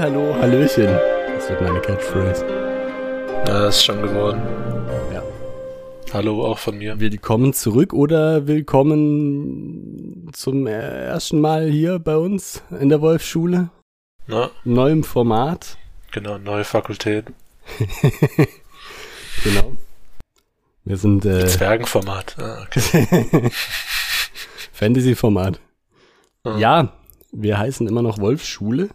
Hallo, Hallöchen. Das wird meine Catchphrase. Ja, das ist schon geworden. Hallo auch von mir. Willkommen zurück oder willkommen zum ersten Mal hier bei uns in der Wolfschule. Na, Neuem Format. genau, neue Fakultät. Genau. Wir sind äh, Zwergenformat. Ah, okay. Fantasy-Format. Ah. Ja, wir heißen immer noch Wolfschule,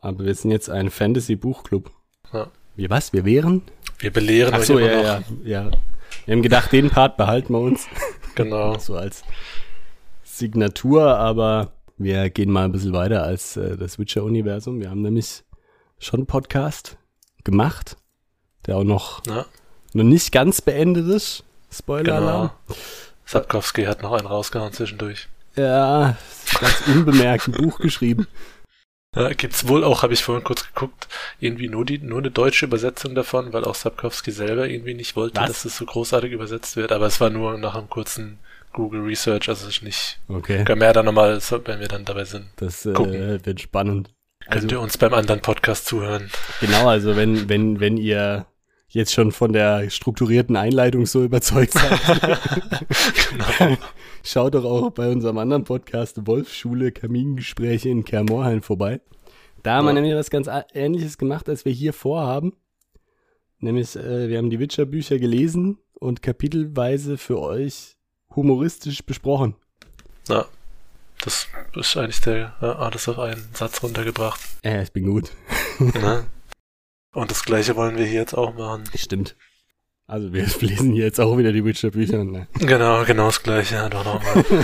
aber wir sind jetzt ein Fantasy-Buchclub. Ja. Wie was? Wir wären? Wir belehren Ach euch so, immer ja, noch. ja, ja. Wir haben gedacht, den Part behalten wir uns. Genau. so als Signatur, aber wir gehen mal ein bisschen weiter als äh, das Witcher-Universum. Wir haben nämlich schon einen Podcast gemacht, der auch noch, Ja, noch nicht ganz beendet ist. Spoiler-Alarm. genau. Sapkowski hat noch einen rausgehauen zwischendurch. Ja, ganz unbemerkt ein Buch geschrieben. Ja, gibt's wohl auch, habe ich vorhin kurz geguckt, irgendwie nur die nur eine deutsche Übersetzung davon, weil auch Sapkowski selber irgendwie nicht wollte, Was? dass es so großartig übersetzt wird. Aber es war nur nach einem kurzen Google Research, also es ist nicht. Okay, Können wir ja dann nochmal, wenn wir dann dabei sind, das äh, wird spannend. könnt Also, ihr uns beim anderen Podcast zuhören. genau, also wenn, wenn, wenn ihr jetzt schon von der strukturierten Einleitung so überzeugt seid, genau. Schaut doch auch bei unserem anderen Podcast Wolfschule Kamingespräche in Kermorheim vorbei. Da haben wir Ja. nämlich was ganz ähnliches gemacht, als wir hier vorhaben. Nämlich, äh, wir haben die Witcher-Bücher gelesen und kapitelweise für euch humoristisch besprochen. Ja, das ist eigentlich der ja, alles auf einen Satz runtergebracht. Äh, ich bin gut. ne? Und das gleiche wollen wir hier jetzt auch machen. Stimmt. Also wir lesen hier jetzt auch wieder die Witcher-Bücher. Ne? Genau, genau das gleiche. Ja, doch nochmal.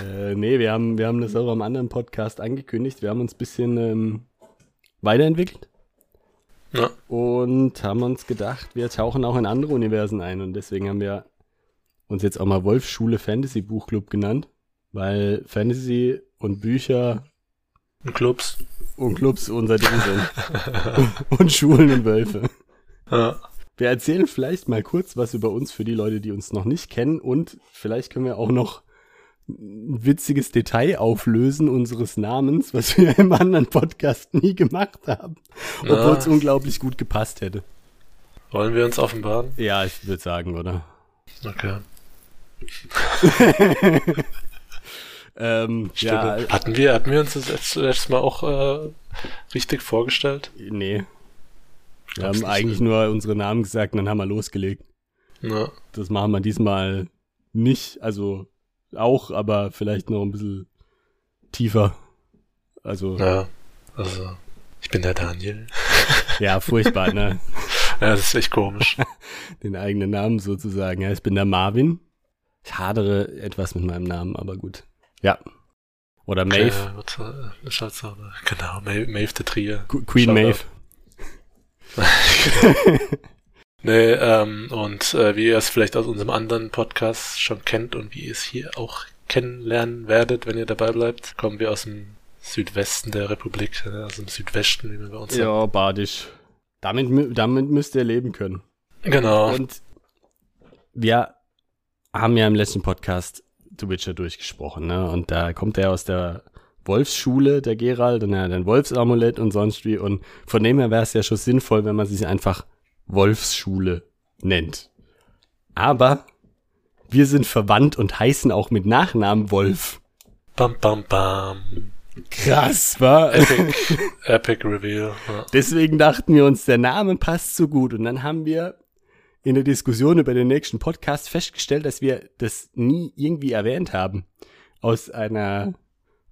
Äh, nee, wir haben, wir haben das auch am anderen Podcast angekündigt. Wir haben uns ein bisschen ähm, weiterentwickelt. Ja. Und haben uns gedacht, wir tauchen auch in andere Universen ein. Und deswegen haben wir uns jetzt auch mal Wolfschule Fantasy Buchclub genannt. Weil Fantasy und Bücher Und Clubs. und Clubs unser Ding sind. und Schulen und Wölfe. Ja. Wir erzählen vielleicht mal kurz was über uns für die Leute, die uns noch nicht kennen. Und vielleicht können wir auch noch ein witziges Detail auflösen unseres Namens, was wir im anderen Podcast nie gemacht haben. Obwohl es unglaublich gut gepasst hätte. Wollen wir uns offenbaren? Ja, ich würde sagen, oder? Okay. Ähm, ja, hatten wir, hatten wir uns das letzte, letztes Mal auch äh, richtig vorgestellt? nee. Wir haben nicht. eigentlich nur unsere Namen gesagt und dann haben wir losgelegt. Ja. Das machen wir diesmal nicht, also auch, aber vielleicht noch ein bisschen tiefer. Also, ja, ja. Also, ich bin der Daniel. furchtbar, ne? Ja, das ist echt komisch. Den eigenen Namen sozusagen. Ja, ich bin der Marvin. Ich hadere etwas mit meinem Namen, aber gut. Ja. Oder Maeve. Äh, genau, Maeve, Maeve der Trier. Qu- Queen Shoutout. Maeve. Nee, ähm, und äh, wie ihr es vielleicht aus unserem anderen Podcast schon kennt und wie ihr es hier auch kennenlernen werdet, wenn ihr dabei bleibt, kommen wir aus dem Südwesten der Republik, äh, aus dem Südwesten, wie man bei uns. Ja, badisch. Damit, damit müsst ihr leben können. Genau. Und wir haben ja im letzten Podcast The Witcher durchgesprochen, ne? Und da kommt er aus der Wolfsschule, der Gerald, und er hat ein Wolfsamulett und sonst wie. Und von dem her wäre es ja schon sinnvoll, wenn man sich einfach Wolfsschule nennt. Aber wir sind verwandt und heißen auch mit Nachnamen Wolf. Bam, bam, bam. Krass, war. Epic, Epic Reveal. Ja. Deswegen dachten wir uns, der Name passt so gut. Und dann haben wir in der Diskussion über den nächsten Podcast festgestellt, dass wir das nie irgendwie erwähnt haben. Aus einer,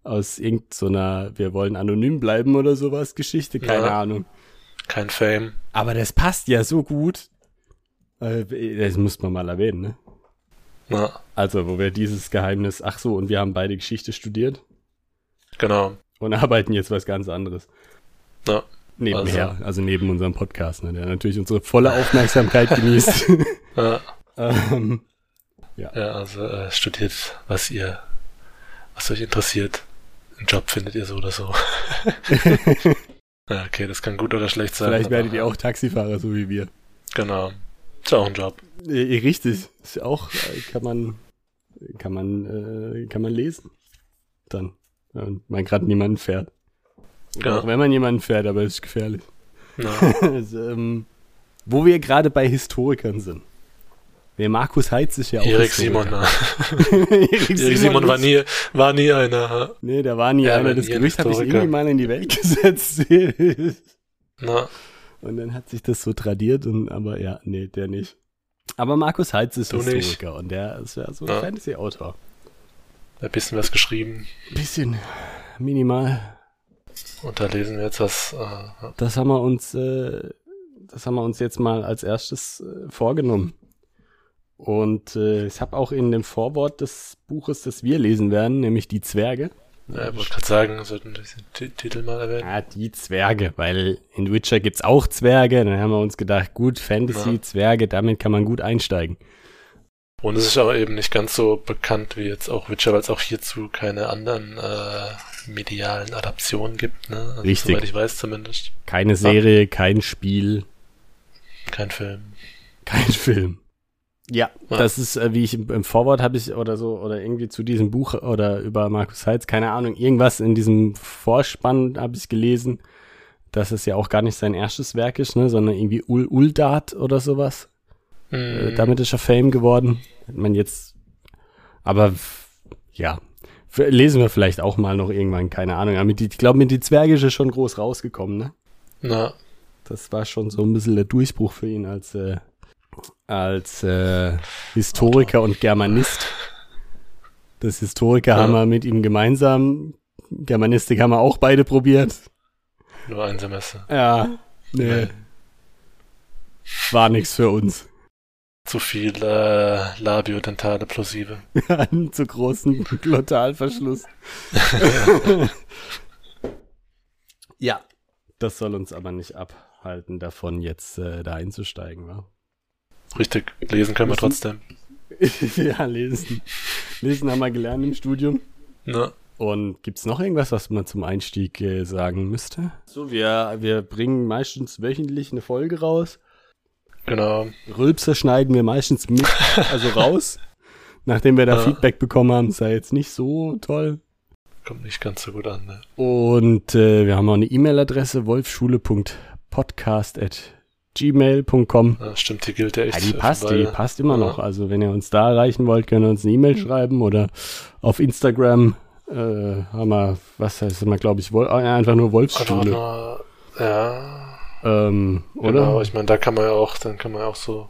aus irgendeiner, wir wollen anonym bleiben oder sowas Geschichte, keine Ja. Ahnung. Kein Fame. Aber das passt ja so gut. Äh, Das muss man mal erwähnen, ne? Ja, Also, wo wir dieses Geheimnis, ach so, und wir haben beide Geschichte studiert genau. und arbeiten jetzt was ganz anderes. Ja. Nebenher, also, neben unserem Podcast, ne, der natürlich unsere volle Aufmerksamkeit genießt. Ja. ähm, Ja. ja also äh, studiert, was ihr, was euch interessiert. Einen Job findet ihr so oder so. ja, okay, das kann gut oder schlecht sein. Vielleicht werdet ihr auch Taxifahrer, so wie wir. Genau. Ist auch ein Job. Richtig. Ist ja auch, äh, kann man, kann man, äh, kann man lesen. Dann. Und man gerade niemanden fährt. Ja. Auch wenn man jemanden fährt, aber es ist gefährlich. Ja. Also, ähm, wo wir gerade bei Historikern sind. Der Markus Heitz ist ja auch Erik Simon, na. Erik Erik Simon war nie, war nie einer. Nee, der war nie Ja, einer. Das nie ein Gerücht habe ich irgendwie mal in die Welt gesetzt. Na, und dann hat sich das so tradiert und aber ja, nee, der nicht. Aber Markus Heitz ist Du nicht. Historiker und der ist ja so ein. Fantasy-Autor. ein bisschen was geschrieben. Bisschen minimal. Und da lesen wir jetzt was. Äh, Das haben wir uns, äh, das haben wir uns jetzt mal als erstes äh, vorgenommen. Und äh, ich habe auch in dem Vorwort des Buches, das wir lesen werden, nämlich die Zwerge. ja, ich wollte gerade sagen, sollten wir den Ti- Titel mal erwähnen. Ja, die Zwerge, weil in Witcher gibt's auch Zwerge. Dann haben wir uns gedacht, gut, Fantasy, Ja. Zwerge, damit kann man gut einsteigen. Und es ist aber eben nicht ganz so bekannt wie jetzt auch Witcher, weil es auch hierzu keine anderen äh, medialen Adaptionen gibt. Ne? Also, Richtig. Soweit ich weiß zumindest. Keine Serie, kein Spiel, Kein Film. kein Film. Ja, Ja. das ist, äh, wie ich im, Vorwort habe ich oder so, oder irgendwie zu diesem Buch oder über Markus Heitz, keine Ahnung, irgendwas in diesem Vorspann habe ich gelesen, dass es ja auch gar nicht sein erstes Werk ist, ne, sondern irgendwie Ul Uldat oder sowas. Mm, damit ist er Fame geworden. Hat man jetzt, aber ja, lesen wir vielleicht auch mal noch irgendwann, keine Ahnung. Aber die, ich glaube, mit die ist er schon groß rausgekommen, ne? na, Das war schon so ein bisschen der Durchbruch für ihn als, äh, als äh, Historiker und Germanist. Das Historiker Ja. haben wir mit ihm gemeinsam. Germanistik haben wir auch beide probiert. nur ein Semester. Ja, nee. War nix für uns. Zu viel äh, labiodentale Plosive. Einen zu großen Glottalverschluss. ja, das soll uns aber nicht abhalten, davon jetzt äh, da einzusteigen, wa? Richtig, lesen können wir trotzdem. ja, lesen. Lesen haben wir gelernt im Studium. Na, Und gibt's noch irgendwas, was man zum Einstieg äh, sagen müsste? So, wir, wir bringen meistens wöchentlich eine Folge raus. Genau. Rülpser schneiden wir meistens mit, also raus. Nachdem wir da Ja. Feedback bekommen haben, sei jetzt nicht so toll. Kommt nicht ganz so gut an. Ne? Und äh, wir haben auch eine E-Mail-Adresse, wolfschule.podcast.gmail.com. Ja, stimmt, die gilt ja echt. Ja, die passt, die passt immer noch. Also wenn ihr uns da erreichen wollt, könnt ihr uns eine E-Mail schreiben oder auf Instagram äh, haben wir, was heißt immer, glaube ich, äh, einfach nur Wolfsschule. ja, Ähm, oder? Genau, ich meine, da kann man ja auch, dann kann man ja auch so.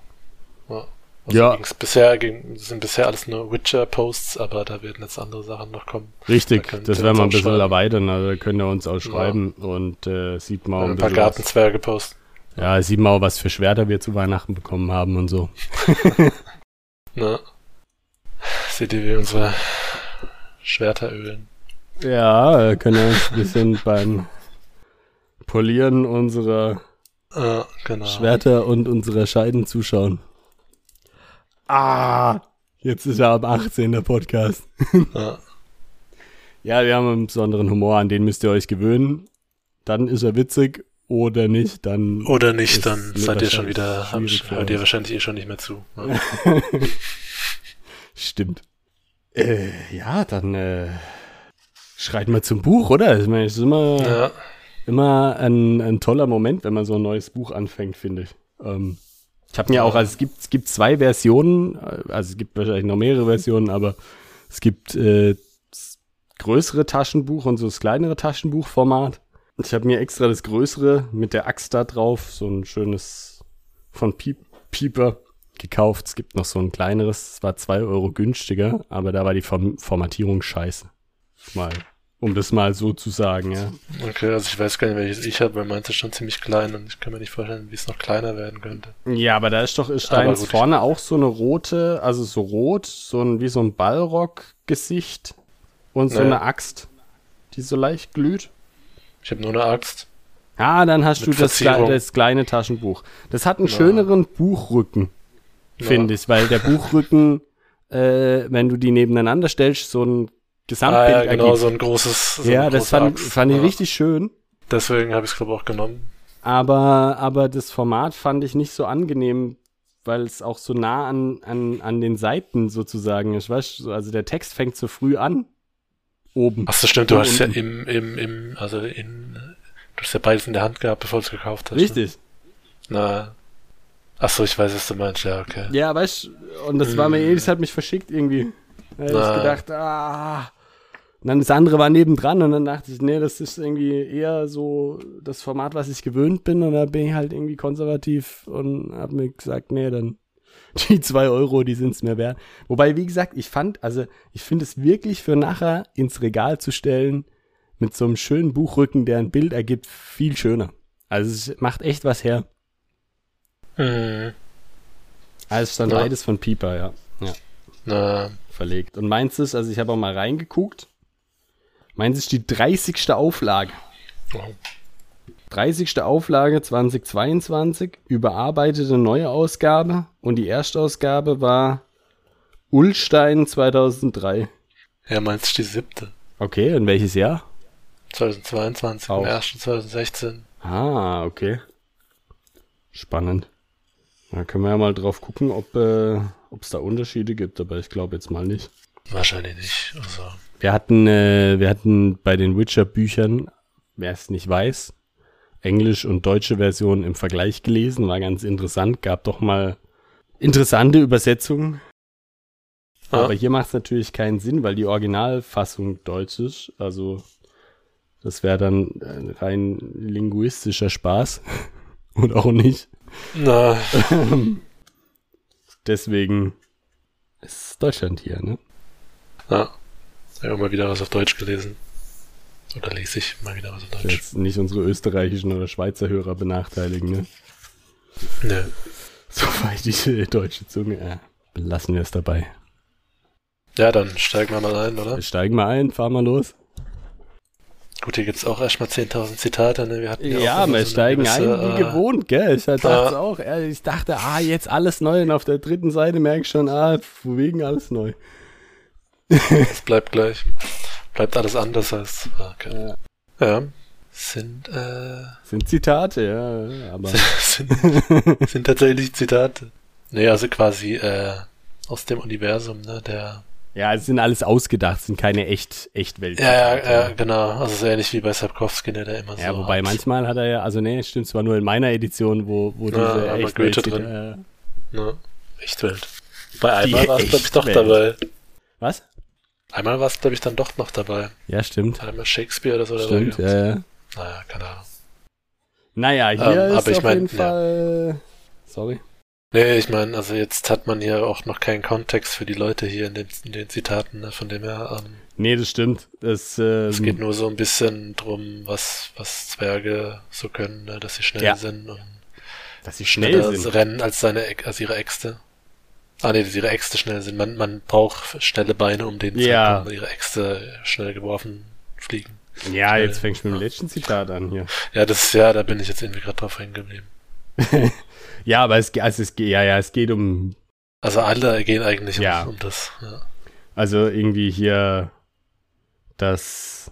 Ja. Also Ja. bisher ging, sind bisher alles nur Witcher-Posts, aber da werden jetzt andere Sachen noch kommen. Richtig, Da das werden wir ein bisschen erweitern. Also da könnt ihr uns auch schreiben und äh, sieht mal ein ein paar. Gartenzwerge posten. Ja, sieht mal, was für Schwerter wir zu Weihnachten bekommen haben und so. Ne? Seht ihr, wie unsere Schwerter ölen. Ja, äh, können wir uns ein bisschen beim Polieren unserer Ja, genau. Schwerter und unserer Scheiden zuschauen. Ah, jetzt ist er ab 18 der Podcast. Ja, Ja, wir haben einen besonderen Humor, an den müsst ihr euch gewöhnen. Dann ist er witzig oder nicht, dann Oder nicht, dann seid ihr schon wieder, hört ihr wahrscheinlich eh schon nicht mehr zu. Ja. Stimmt. Äh, ja, dann äh, schreit mal zum Buch, oder? Ich meine, es ist immer, ja, immer ein, ein toller Moment, wenn man so ein neues Buch anfängt, finde ich. Ähm, ich habe mir auch, also es gibt, es gibt zwei Versionen, äh, also es gibt wahrscheinlich noch mehrere Versionen, aber es gibt äh, das größere Taschenbuch und so das kleinere Taschenbuchformat. Ich habe mir extra das größere mit der Axt da drauf, so ein schönes von Piep, Pieper gekauft. Es gibt noch so ein kleineres, es war zwei Euro günstiger, aber da war die Form Formatierung scheiße. Mal, um das mal so zu sagen, ja. okay, also ich weiß gar nicht, welches ich habe, weil meins ist schon ziemlich klein und ich kann mir nicht vorstellen, wie es noch kleiner werden könnte. Ja, aber da ist doch ist deins vorne auch so eine rote, also so rot, so ein wie so ein Ballrock-Gesicht und so Nee. eine Axt, die so leicht glüht. Ich habe nur eine Axt. Ah, dann hast Mit du das, das kleine Taschenbuch. Das hat einen Ja. schöneren Buchrücken, Ja. finde ich, weil der Buchrücken äh, wenn du die nebeneinander stellst, so ein Ah, Gesamtbild ja, genau, ergibt. so ein großes. So ja, das fand, fand ich Ja. richtig schön. Deswegen habe ich es, glaube ich, auch genommen. Aber, aber das Format fand ich nicht so angenehm, weil es auch so nah an, an, an den Seiten sozusagen ist. Weißt du, also der Text fängt so früh an. Oben. Ach so, stimmt, du hast ja im, im, im, also in, du hast ja beides in der Hand gehabt, bevor du es gekauft hast. Ne? Richtig. Na. Ach so, ich weiß, was du meinst, ja, okay. Ja, weißt du, und das war mir Mm. ähnlich, das hat mich verschickt irgendwie. Da hab Na. ich gedacht, ah. Und dann das andere war nebendran und dann dachte ich, nee, das ist irgendwie eher so das Format, was ich gewöhnt bin. Und da bin ich halt irgendwie konservativ und hab mir gesagt, nee, dann die zwei Euro, die sind's mir wert. Wobei, wie gesagt, ich fand, also ich finde es wirklich für nachher ins Regal zu stellen mit so einem schönen Buchrücken, der ein Bild ergibt, viel schöner. Also es macht echt was her. Hm, Also es ist dann Ja. beides von Pieper, ja. Ja. na, verlegt. Und meins ist, also ich habe auch mal reingeguckt, meins ist die 30. Auflage. oh, 30. Auflage 2022, überarbeitete neue Ausgabe und die Erstausgabe war Ullstein 2003. ja, meinst du die siebte? Okay, und welches Jahr? 2022, Auch. im ersten 2016. Ah, okay. Spannend. Da können wir ja mal drauf gucken, ob äh, es da Unterschiede gibt, aber ich glaube jetzt mal nicht. Wahrscheinlich nicht. Also, Wir hatten, äh, wir hatten bei den Witcher-Büchern, wer es nicht weiß, Englisch und deutsche Version im Vergleich gelesen, war ganz interessant, gab doch mal interessante Übersetzungen. Ah. Aber hier macht es natürlich keinen Sinn, weil die Originalfassung deutsch ist. Also das wäre dann äh, rein linguistischer Spaß. und auch nicht. na, Deswegen ist Deutschland hier, ne? ja. Ich habe mal wieder was auf Deutsch gelesen. Oder lese ich mal wieder was auf Deutsch. Jetzt nicht unsere österreichischen oder Schweizer Hörer benachteiligen, ne? Nö. Soweit die deutsche Zunge. Äh, belassen wir es dabei. Ja, dann steigen wir mal ein, oder? Wir steigen mal ein, fahren mal los. Gut, hier gibt's auch erstmal 10.000 Zitate, ne? Wir hatten Ja, immer wir so steigen gewisse, ein wie äh, gewohnt, gell? Ich dachte Ja. auch, äh, ich dachte, ah, jetzt alles neu und auf der dritten Seite merke ich schon, ah, wegen alles neu. Es bleibt gleich. Bleibt alles anders als. ah, Okay. Ja. Ja. Sind, äh, Sind Zitate, ja, aber sind, sind tatsächlich Zitate. Nee, also quasi, äh, aus dem Universum, ne, der. ja, es sind alles ausgedacht, sind keine echt, echt Welt. Ja, ja, ja, genau. Also so ähnlich wie bei Sapkowski, ne, der immer so. Ja, wobei hat. manchmal hat er ja, also nee, stimmt zwar nur in meiner Edition, wo, wo Ja, diese echt Goethe Welt- drin. Ne, Echtwelt. Bei einmal war es, glaube ich, doch dabei. Was? Einmal war es, glaube ich, dann doch noch dabei. Ja, stimmt. Einmal Shakespeare oder so. Stimmt, dabei ja, ja. Naja, keine Ahnung. Naja, hier Ähm, ist aber ich auf mein, jeden ja. Fall. Sorry. Nee, ich meine, also jetzt hat man hier auch noch keinen Kontext für die Leute hier in den, in den Zitaten, ne, von dem her, ähm, Nee, das stimmt. Das, äh, es geht nur so ein bisschen drum, was, was Zwerge so können, ne, dass sie schnell Ja. sind und dass sie schnell schneller sind. rennen als seine, als ihre Äxte. Ah, dass ihre Äxte schnell sind. Man, man braucht schnelle Beine, um denen Ja. weil ihre Äxte schnell geworfen fliegen. Ja, schnell. jetzt fängst du mit dem letzten Zitat an hier. Ja, das ist ja, da bin ich jetzt irgendwie gerade drauf hängen geblieben. Ja, aber es, also es, ja, ja, es geht um, Also alle gehen eigentlich um- Ja. um, das. Ja. also irgendwie hier, dass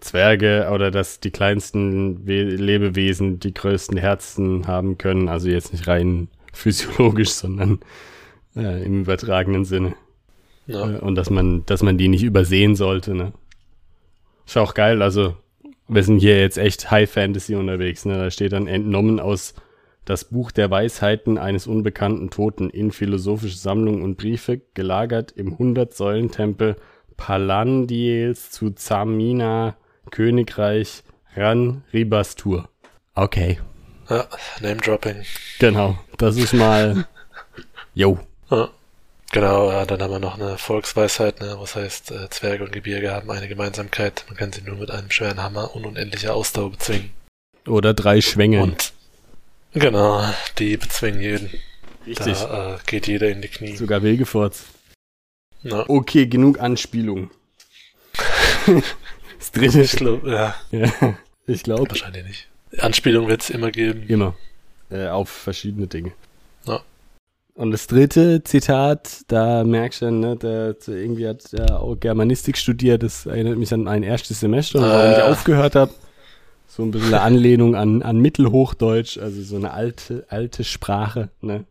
Zwerge oder dass die kleinsten We Lebewesen die größten Herzen haben können. Also jetzt nicht rein physiologisch, sondern äh, im übertragenen Sinne. Ja. Äh, Und dass man, dass man die nicht übersehen sollte, ne? Ist auch geil, also wir sind hier jetzt echt High Fantasy unterwegs, ne? Da steht dann entnommen aus das Buch der Weisheiten eines unbekannten Toten in philosophische Sammlungen und Briefe, gelagert im 100-Säulentempel Palandiels zu Zamina, Königreich Ran Ribastur. Okay, ja, Name-Dropping. genau. Das ist mal. Jo. Ja. Genau, dann haben wir noch eine Volksweisheit, ne, was heißt, äh, Zwerge und Gebirge haben eine Gemeinsamkeit. Man kann sie nur mit einem schweren Hammer und unendlicher Ausdauer bezwingen. Oder drei Schwänge. Und genau, die bezwingen jeden. Richtig. Da äh, geht jeder in die Knie. Sogar Wegefurz. Ja. Okay, genug Anspielung. das dritte. Ich glaube, ja, Ja, ich glaube wahrscheinlich nicht. Anspielung wird es immer geben. immer. Äh, auf verschiedene Dinge. Ja. Und das dritte Zitat, da merkst du, ne, der, der irgendwie hat er auch Germanistik studiert, das erinnert mich an mein erstes Semester, und warum ich Äh. aufgehört habe. So ein bisschen eine Anlehnung an, an Mittelhochdeutsch, also so eine alte, alte Sprache, ne?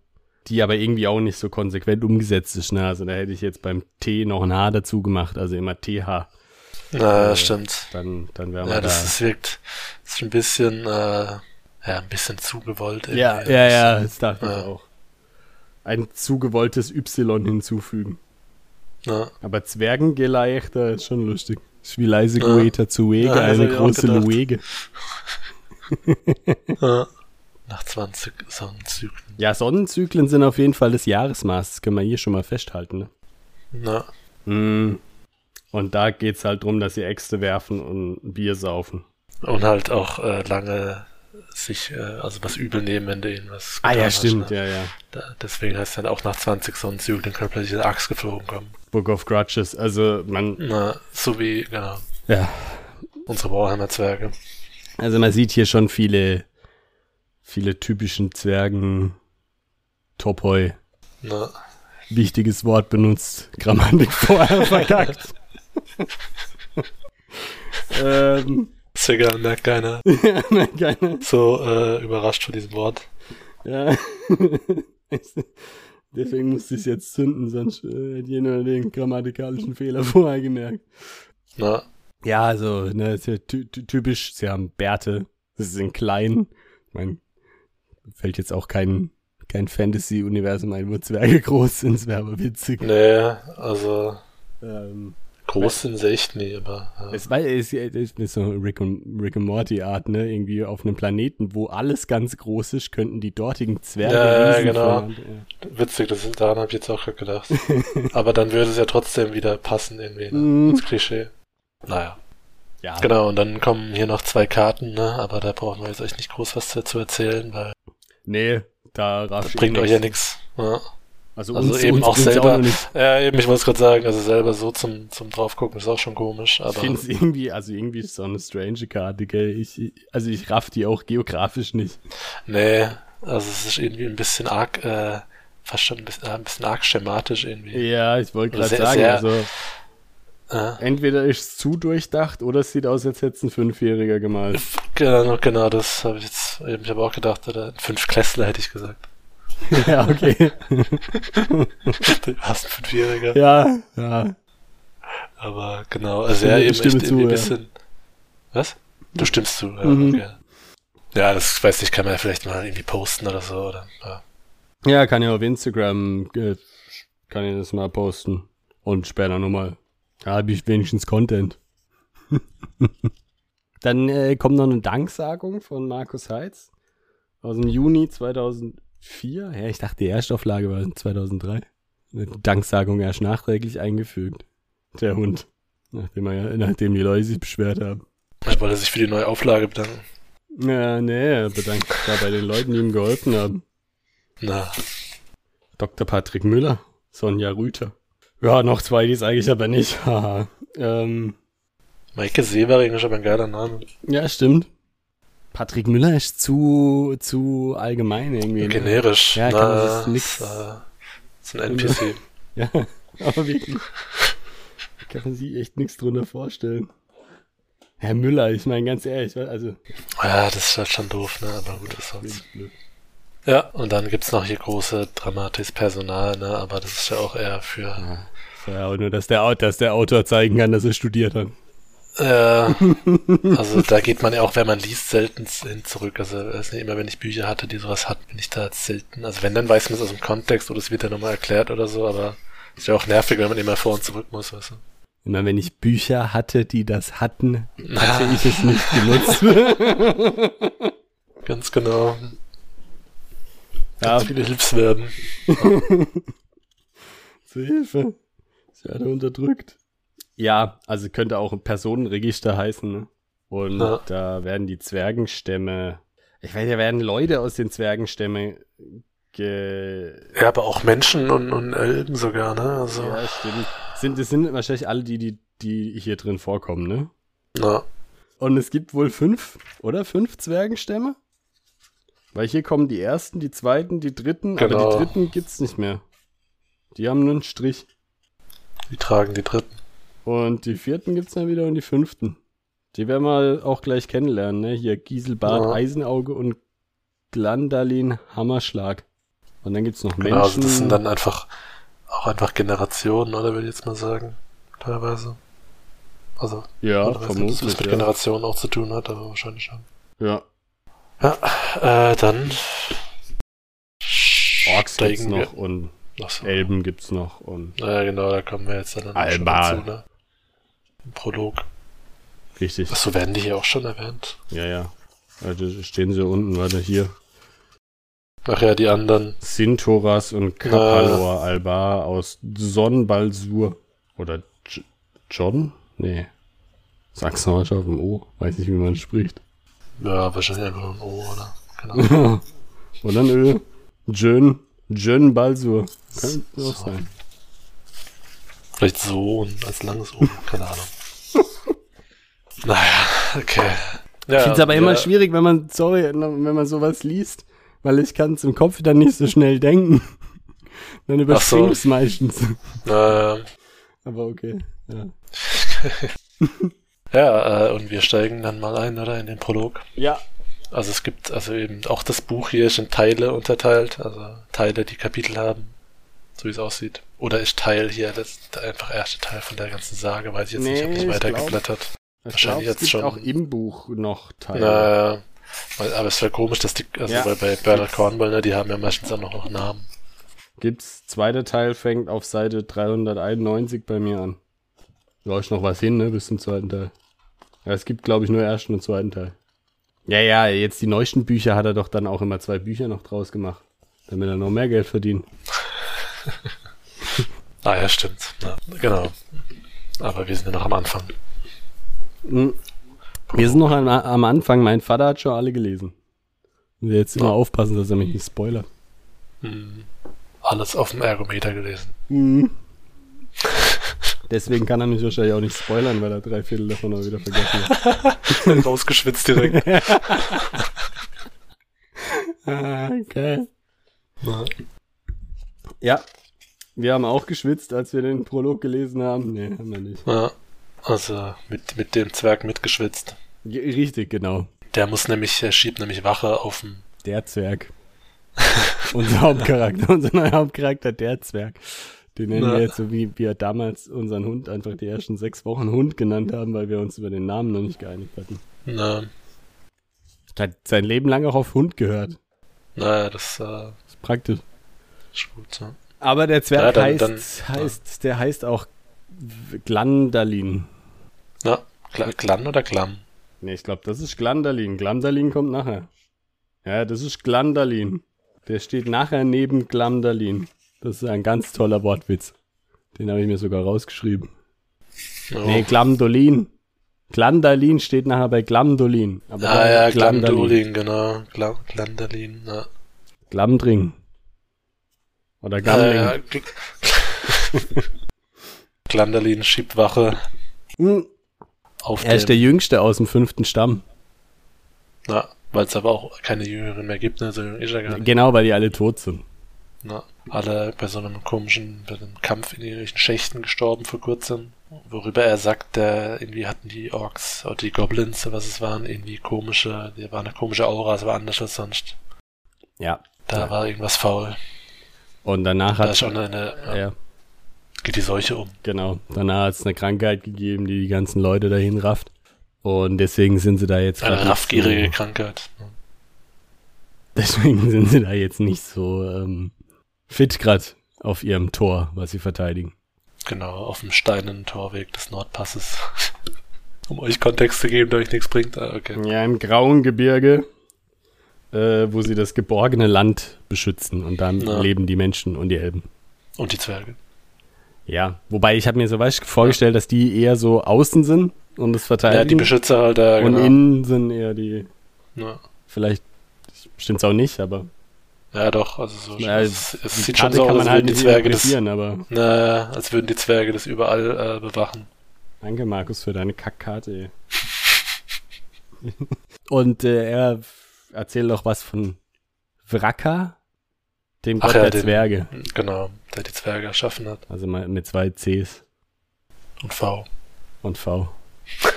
Die aber irgendwie auch nicht so konsequent umgesetzt ist, ne? Also da hätte ich jetzt beim T noch ein H dazu gemacht, also immer TH. Na, Äh, stimmt. Dann, dann wären wir Ja, da. das ist, wirkt, das ist ein bisschen, äh, ja, ein bisschen zu gewollt. ja, ja, ja, das dachte Ja. ich auch. Ein zu gewolltes Y hinzufügen. Ja. Aber Zwergengeleichter ist schon lustig. Ist wie leise. Goethe zu Wege, eine große. Luege. Ja. Nach 20 Sonnenzyklen. Ja, Sonnenzyklen sind auf jeden Fall das Jahresmaß. Das können wir hier schon mal festhalten. Ne? Ja. Mm. Und da geht's halt drum, dass sie Äxte werfen und Bier saufen. Und halt auch äh, lange sich, äh, also was übel nehmen, wenn du ihnen was Ah ja, hast, stimmt, ne? ja, ja. Da, deswegen heißt dann auch nach 20 Sonnenzyklen kann plötzlich eine Axt geflogen kommen. Book of Grudges. Also man, Na, so wie, genau, ja. unsere Warhammer Zwerge. Also man sieht hier schon viele, viele typischen Zwergen Topoi. Na, Wichtiges Wort benutzt. Grammatik vorher verkackt. ähm, egal, merkt keiner. ja, nein, keine. So äh, überrascht von diesem Wort. Ja. Deswegen musste ich es jetzt zünden, sonst äh, hätte jeder den grammatikalischen Fehler vorher gemerkt. Na, Ja, also, ne, ist ja ty typisch, sie haben Bärte, sie sind klein. Ich meine, fällt jetzt auch kein, kein Fantasy-Universum ein, wo Zwerge groß sind, es wäre aber witzig. nee, also Ähm, groß sind sie echt nie, aber ja. es war es ist ist so Rick und, Rick und Morty Art, ne? Irgendwie auf einem Planeten, wo alles ganz groß ist, könnten die dortigen Zwerge Ja, genau. ja. witzig, das daran habe ich jetzt auch gerade gedacht. aber dann würde es ja trotzdem wieder passen irgendwie, ne? Mhm. ins Klischee. Naja, Ja, genau, und dann kommen hier noch zwei Karten, ne? aber da brauchen wir jetzt euch nicht groß was dazu erzählen, weil nee, da raff das bringt eh euch ja nichts. Ja. Also, also uns, eben uns auch selber- nicht. ja, eben, ich muss gerade sagen, also selber so zum, zum draufgucken ist auch schon komisch, Ich aber finde es irgendwie, also irgendwie ist es so eine strange Karte, gell? Ich, ich- also ich raff die auch geografisch nicht. nee, also es ist irgendwie ein bisschen arg, äh, fast schon ein bisschen, äh, ein bisschen arg schematisch irgendwie. Ja, ich wollte gerade Sehr- sagen, sehr- also Ja. entweder ist es zu durchdacht oder es sieht aus, als hätte es ein Fünfjähriger gemalt. Genau, genau, das habe ich jetzt, eben, ich habe auch gedacht, oder ein Fünfklässler hätte ich gesagt. ja, okay. Du hast ein Fünfjähriger. ja, ja. Aber genau, also Stimme- ja, eben echt zu, irgendwie ein ja. bisschen. Was? Du stimmst zu, ja, Mhm. okay. Ja, das weiß ich, kann man ja vielleicht mal irgendwie posten oder so, oder? Ja. Ja, kann ja auf Instagram, äh, kann ich das mal posten. Und später nochmal. Da habe ich wenigstens Content. Dann äh, kommt noch eine Danksagung von Markus Heitz aus dem Juni 2004. Ja, ich dachte, die Erstauflage war 2003. Eine Danksagung erst nachträglich eingefügt. Der Hund. Nachdem, er, ja- nachdem die Leute sich beschwert haben. Ich wollte sich für die neue Auflage bedanken. Ja, nee, er bedankt sich da bei den Leuten, die ihm geholfen haben. Na, Dr. Patrick Müller, Sonja Rüther. Ja, noch zwei, die es eigentlich aber nicht. Haha. ähm, Maike Severing ist aber ein geiler Name. ja, stimmt. Patrick Müller ist zu, zu allgemein irgendwie. Ne? Generisch. Ja, kann man sich nix- Ist, äh, ist ein NPC. Ja, aber wirklich. Kann man sich echt nichts drunter vorstellen. Herr Müller, ich meine ganz ehrlich, also. ja, das ist halt schon doof, ne? Aber gut, was soll's. Ja, und dann gibt's noch hier große dramatisches Personal, ne? Aber das ist ja auch eher für. Ja, und nur, dass der, dass der Autor zeigen kann, dass er studiert hat. Ja, also da geht man ja auch, wenn man liest, selten hin zurück. Also nicht, immer wenn ich Bücher hatte, die sowas hatten, bin ich da selten. Also wenn, dann weiß man es aus dem Kontext oder es wird ja nochmal erklärt oder so, aber ist ja auch nervig, wenn man immer vor und zurück muss, weißt du. Immer wenn ich Bücher hatte, die das hatten, hatte Ah. ich es nicht genutzt. Ganz genau. ja, Ganz viele Hilfsverben. Zur Hilfe. Ich werde unterdrückt. Ja, also könnte auch ein Personenregister heißen. Ne? Und Ja. da werden die Zwergenstämme. Ich weiß, da werden Leute aus den Zwergenstämmen ge. Ja, aber auch Menschen und, und Elben sogar, ne? Also, Ja, stimmt. Sind, das sind wahrscheinlich alle die, die, die hier drin vorkommen, ne? na, Und es gibt wohl fünf, oder? Fünf Zwergenstämme? Weil hier kommen die ersten, die zweiten, die dritten, aber Genau. die dritten gibt's nicht mehr. Die haben nur einen Strich. Die tragen die dritten. Und die vierten gibt's dann wieder und die fünften. Die werden wir auch gleich kennenlernen, ne? Hier Gieselbart, Ja. Eisenauge und Glandalin Hammerschlag. Und dann gibt's noch Genau, also Menschen. das sind dann einfach auch einfach Generationen, oder würde ich jetzt mal sagen. Teilweise. Also, ja, weiß ob das vermutlich. was mit Ja. Generationen auch zu tun hat, aber wahrscheinlich schon. ja. Ja, äh, dann. Orks gibt's wir- noch und Ach so. Elben gibt's noch und Ja, genau, da kommen wir jetzt dann auch schon Alba. dazu, ne? Im Prolog. richtig. Achso, werden die hier auch schon erwähnt? Ja, ja. Also stehen sie unten, warte, hier. Ach ja, die anderen. Sintoras und Kapalor Alba aus Sonbalsur. Oder J John? Nee. Sag's noch auf dem O. Weiß nicht, wie man spricht. Ja, wahrscheinlich einfach ein O, oder? Keine Ahnung. oder ein Ö. Jön. Jön Balsur. Könnte auch sein. Vielleicht so und als langes O, keine Ahnung. naja, okay. Ja, Ich find's aber ja, immer schwierig, wenn man, sorry, wenn man sowas liest, weil ich kann's im Kopf dann nicht so schnell denken. Dann so. überspring's meistens. Äh, Aber okay. Ja. ja, äh, und wir steigen dann mal ein, oder? In den Prolog. ja. Also es gibt also eben auch das Buch hier ist in Teile unterteilt, also Teile, die Kapitel haben, so wie es aussieht. Oder ist Teil hier das der einfach erste Teil von der ganzen Sage, weiß ich jetzt nicht, ich habe Nee, nicht ich weitergeblättert. Ich Wahrscheinlich glaub, jetzt schon- auch im Buch noch Teile. Naja, weil, aber es wäre komisch, dass die, also Ja. weil bei Bernard Cornwell, ne, die haben ja meistens auch noch Namen. Gibt's, zweiter Teil fängt auf Seite 391 bei mir an. Da ist noch was hin, ne, bis zum zweiten Teil. Ja, es gibt, glaube ich, nur ersten und zweiten Teil. Ja, ja, jetzt die neuesten Bücher hat er doch dann auch immer zwei Bücher noch draus gemacht. Damit er noch mehr Geld verdient. Ah ja, stimmt. Ja, genau. Aber wir sind ja noch am Anfang. Mhm. Wir sind noch am, am Anfang, mein Vater hat schon alle gelesen. Und jetzt immer Ja. aufpassen, dass er mich nicht spoilert. Hm. Alles auf dem Ergometer gelesen. Mhm. Deswegen kann er mich wahrscheinlich auch nicht spoilern, weil er drei Viertel davon auch wieder vergessen hat. Rausgeschwitzt direkt. Ah, okay. Ja. Ja, wir haben auch geschwitzt, als wir den Prolog gelesen haben. Nee, haben wir nicht. Ja. Also mit, mit dem Zwerg mitgeschwitzt. Ge- Richtig, genau. Der muss nämlich, er schiebt nämlich Wache auf dem. Der Zwerg. unser Hauptcharakter, unser neuer Hauptcharakter, der Zwerg. Den nennen Na. wir jetzt so, wie wir damals unseren Hund einfach die ersten sechs Wochen Hund genannt haben, weil wir uns über den Namen noch nicht geeinigt hatten. Na, Hat sein Leben lang auch auf Hund gehört. naja, das äh, ist praktisch. Gut. Ja. Aber der Zwerg Ja, dann- heißt, dann- heißt, der heißt auch Glandalin. Gla Glan oder Glam? Nee, ich glaube, das ist Glandalin. Glandalin kommt nachher. Ja, das ist Glandalin. Der steht nachher neben Glandalin. Das ist ein ganz toller Wortwitz. Den habe ich mir sogar rausgeschrieben. Oh. Nee, Glamdolin. Glandalin steht nachher bei Glamdolin. Ah ja, Glandalin. Glandolin, genau. Gla Glandalin, ja. Glamdring. Oder Ah, Gamling. ja, Gl- Glandalin schiebt Wache Hm, auf Er ist der Jüngste aus dem fünften Stamm. na, weil es aber auch keine Jüngeren mehr gibt, ne, so jung ist er gar nicht. Genau, weil die alle tot sind. Na, alle bei so einem komischen, bei einem Kampf in irgendwelchen Schächten gestorben vor kurzem, worüber er sagt, der irgendwie hatten die Orks oder die Goblins, was es waren, irgendwie komische, die waren eine komische Aura, es war anders als sonst. Ja. Da Ja. war irgendwas faul. Und danach Da hat eine, ja, ja, geht die Seuche um. genau. Danach hat es eine Krankheit gegeben, die die ganzen Leute dahin rafft. Und deswegen sind sie da jetzt Eine raffgierige so, Krankheit. Deswegen sind sie da jetzt nicht so ähm, fit grad auf ihrem Tor, was sie verteidigen. Genau, auf dem steinernen Torweg des Nordpasses. um euch Kontext zu geben, der euch nichts bringt. Ah, okay. Ja, im grauen Gebirge, äh, wo sie das geborgene Land beschützen. Und dann Ja. leben die Menschen und die Elben. Und die Zwerge. Ja, wobei ich habe mir so weißt, vorgestellt, dass die eher so außen sind und es Ja, die. Beschützer halt da, und genau. innen sind eher die, Ja. vielleicht stimmt's auch nicht, aber ja, doch, also so. Ja, es, es sieht schon Karte so aus, als man halt würden die Zwerge das, aber na, als würden die Zwerge das überall äh, bewachen. danke Markus für deine Kackkarte. und äh, er erzählt doch was von Wraka, dem Ach Gott ja, der den- Zwerge. Genau, der die Zwerge erschaffen hat. Also mit zwei Cs Und V. und V.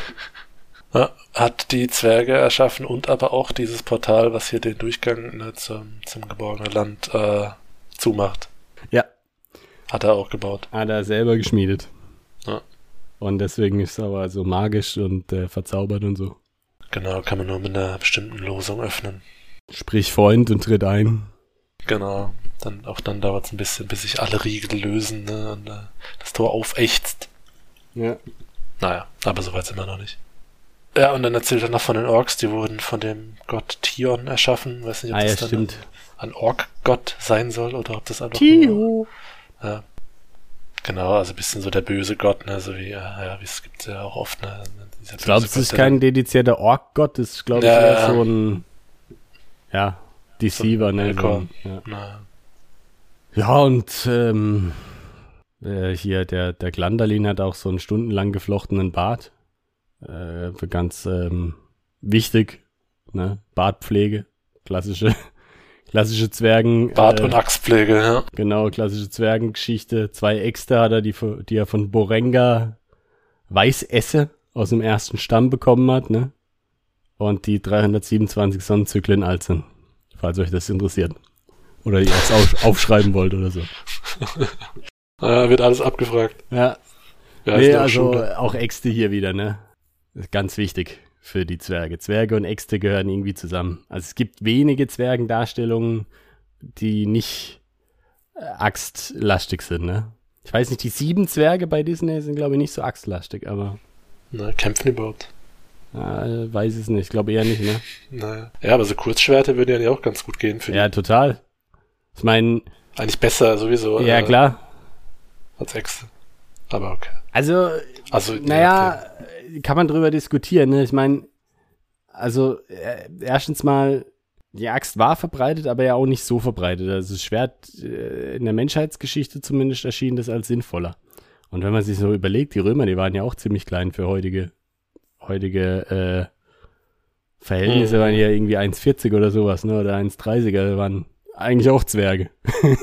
Ja, hat die Zwerge erschaffen und aber auch dieses Portal, was hier den Durchgang ne, zum, zum geborgenen Land äh, zumacht. Ja, Hat er auch gebaut. hat er selber geschmiedet. Ja. Und deswegen ist er aber so magisch und äh, verzaubert und so. Genau, kann man nur mit einer bestimmten Losung öffnen. Sprich Freund und tritt ein. Genau. Dann auch dann dauert es ein bisschen, bis sich alle Riegel lösen ne, und äh, das Tor aufächzt. Ja. Naja, aber so weit sind wir noch nicht. Ja, und dann erzählt er noch von den Orks, die wurden von dem Gott Tion erschaffen. Weiß nicht, ob Ah ja, das dann stimmt. ein Ork-Gott sein soll oder ob das einfach nur... Ja. Genau, also ein bisschen so der böse Gott, ne, so wie, ja, ja, wie es gibt ja auch oft, ne, Ich glaube, es ist kein dedizierter Ork-Gott, es ist, glaube ich, Ja, eher ja. so ein, ja, Deceiver, ne? So, ja. Na, ja, und ähm, äh, hier, der, der Glandalin hat auch so einen stundenlang geflochtenen Bart. Äh, für ganz ähm, wichtig, ne? Bartpflege, klassische, klassische Zwergen. Bart- äh, und Axtpflege, ja. Genau, klassische Zwergengeschichte. Zwei Äxte hat er, die, die er von Borenga Weißesse aus dem ersten Stamm bekommen hat, ne? Und die 327 Sonnenzyklen alt sind. Falls euch das interessiert. Oder ihr es auf, aufschreiben wollt oder so. Ja, wird alles abgefragt. Ja, Ja, nee, also Schule. auch Äxte hier wieder, ne? Ist ganz wichtig für die Zwerge. Zwerge und Äxte gehören irgendwie zusammen. Also es gibt wenige Zwergendarstellungen, die nicht äh, axtlastig sind, ne? Ich weiß nicht, die sieben Zwerge bei Disney sind, glaube ich, nicht so axtlastig, aber Na, kämpfen überhaupt? äh, weiß es nicht. Ich glaube eher nicht, ne? Naja. Ja, aber so Kurzschwerter würden ja auch ganz gut gehen für Ja, total. Ich meine. Eigentlich besser sowieso ja äh, klar. als Äxte. Aber okay. Also Also, Naja, kann man drüber diskutieren. Ne? Ich meine, also äh, erstens mal, die Axt war verbreitet, aber ja auch nicht so verbreitet. Also das Schwert äh, in der Menschheitsgeschichte zumindest erschien das als sinnvoller. Und wenn man sich so überlegt, die Römer, die waren ja auch ziemlich klein für heutige, heutige äh, Verhältnisse, Mhm. waren ja irgendwie 1,40 oder sowas, ne? Oder 1,30er, die waren eigentlich auch Zwerge.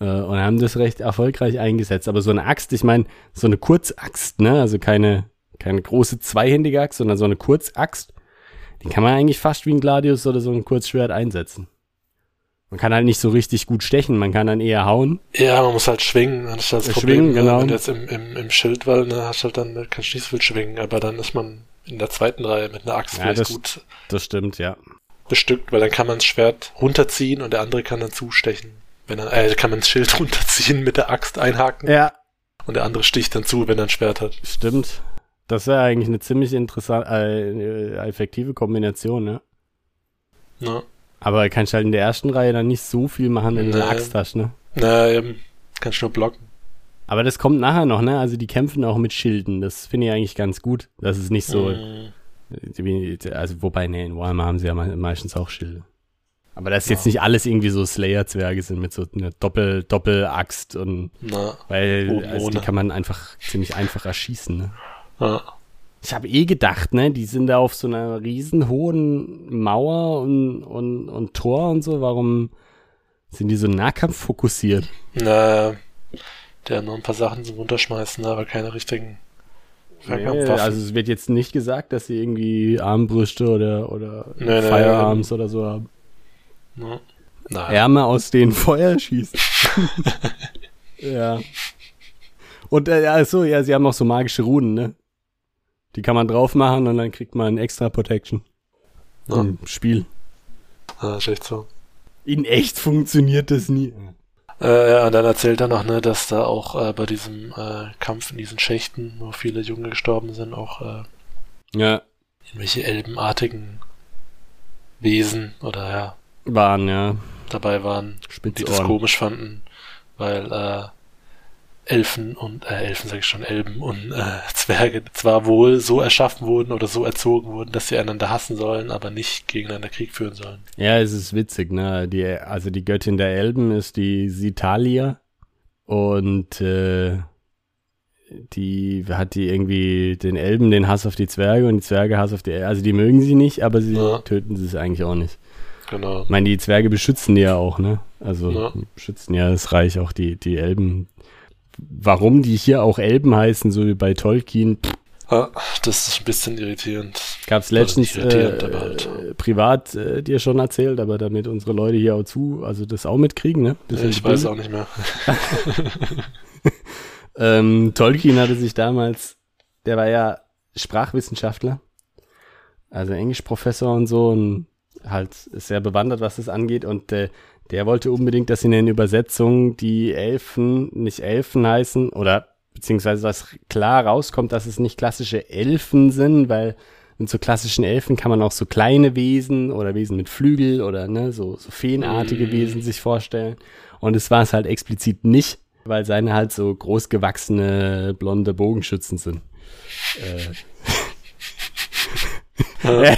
Äh, und haben das recht erfolgreich eingesetzt. Aber so eine Axt, ich meine, so eine Kurzaxt, ne? Also keine, keine große zweihändige Axt, sondern so eine Kurzaxt, die kann man eigentlich fast wie ein Gladius oder so ein Kurzschwert einsetzen. Man kann halt nicht so richtig gut stechen, man kann dann eher hauen. Ja, man muss halt schwingen. Das ist das Ja, Problem. schwingen, ne? genau. Wenn du jetzt im, im, im Schildwall, ne, hast halt dann, kannst du nicht so viel schwingen, aber dann ist man in der zweiten Reihe mit einer Axt Ja, vielleicht das- gut Das stimmt, ja. bestückt, weil dann kann man das Schwert runterziehen und der andere kann dann zustechen. Wenn dann, äh, kann man das Schild runterziehen, mit der Axt einhaken Ja, und der andere sticht dann zu, wenn er ein Schwert hat. stimmt. Das wäre eigentlich eine ziemlich interessante, äh, effektive Kombination, ne? Ne? Aber kannst halt in der ersten Reihe dann nicht so viel machen, wenn du eine. Axt hast, ne? Na, eben, kannst nur blocken. Aber das kommt nachher noch, ne? Also die kämpfen auch mit Schilden. Das finde ich eigentlich ganz gut. Das ist nicht so, wie- also wobei, ne, in Warhammer haben sie ja me- meistens auch Schilde. Aber das ist jetzt Ja. nicht alles irgendwie so Slayer-Zwerge sind mit so einer Doppel, Doppel-Axt und, na, weil, also die kann man einfach ziemlich einfach erschießen, ne? ja. Ich habe eh gedacht, ne, die sind da auf so einer riesen hohen Mauer und, und, und Tor und so. Warum sind die so Nahkampf fokussiert? Na, der nur ein paar Sachen zum Runterschmeißen, aber keine richtigen Fernkampfwaffen. also es wird jetzt nicht gesagt, dass sie irgendwie Armbrüste oder, oder nee, Firearms oder so haben. ne? Na, Ärmel, aus denen Feuer schießt. ja. Und äh, ja, so, ja, sie haben auch so magische Runen, ne? Die kann man drauf machen und dann kriegt man extra Protection Ja. im Spiel. ja, ist echt so. In echt funktioniert das nie. Äh, ja, und dann erzählt er noch, ne, dass da auch äh, bei diesem äh, Kampf in diesen Schächten, wo viele Junge gestorben sind, auch äh, Ja, irgendwelche elbenartigen Wesen oder ja, waren, ja. dabei waren, die das Spitzohren. komisch fanden, weil äh, Elfen und äh, Elfen sage ich schon, Elben und äh, Zwerge zwar wohl so erschaffen wurden oder so erzogen wurden, dass sie einander hassen sollen, aber nicht gegeneinander Krieg führen sollen. Ja, es ist witzig, ne? Die, also die Göttin der Elben ist die Sitalia und äh, die hat die irgendwie den Elben den Hass auf die Zwerge und die Zwerge Hass auf die Elben. Also die mögen sie nicht, aber sie Ja. töten sie es eigentlich auch nicht. genau. Ich meine, die Zwerge beschützen die ja auch, ne? Also Ja. beschützen ja das Reich auch die, die Elben. Warum die hier auch Elben heißen, so wie bei Tolkien, Ah, das ist ein bisschen irritierend. gab es Oder letztens äh, halt. privat äh, dir schon erzählt, aber damit unsere Leute hier auch zu, also das auch mitkriegen, ne? Bisschen ich weiß auch nicht mehr. Ähm, Tolkien hatte sich damals, der war ja Sprachwissenschaftler, also Englischprofessor und so und halt sehr bewandert, was das angeht und äh, der wollte unbedingt, dass in den Übersetzungen die Elfen nicht Elfen heißen oder beziehungsweise dass klar rauskommt, dass es nicht klassische Elfen sind, weil mit so klassischen Elfen kann man auch so kleine Wesen oder Wesen mit Flügel oder ne, so, so feenartige Mm. Wesen sich vorstellen. Und es war es halt explizit nicht, weil seine halt so großgewachsene blonde Bogenschützen sind. Äh. er,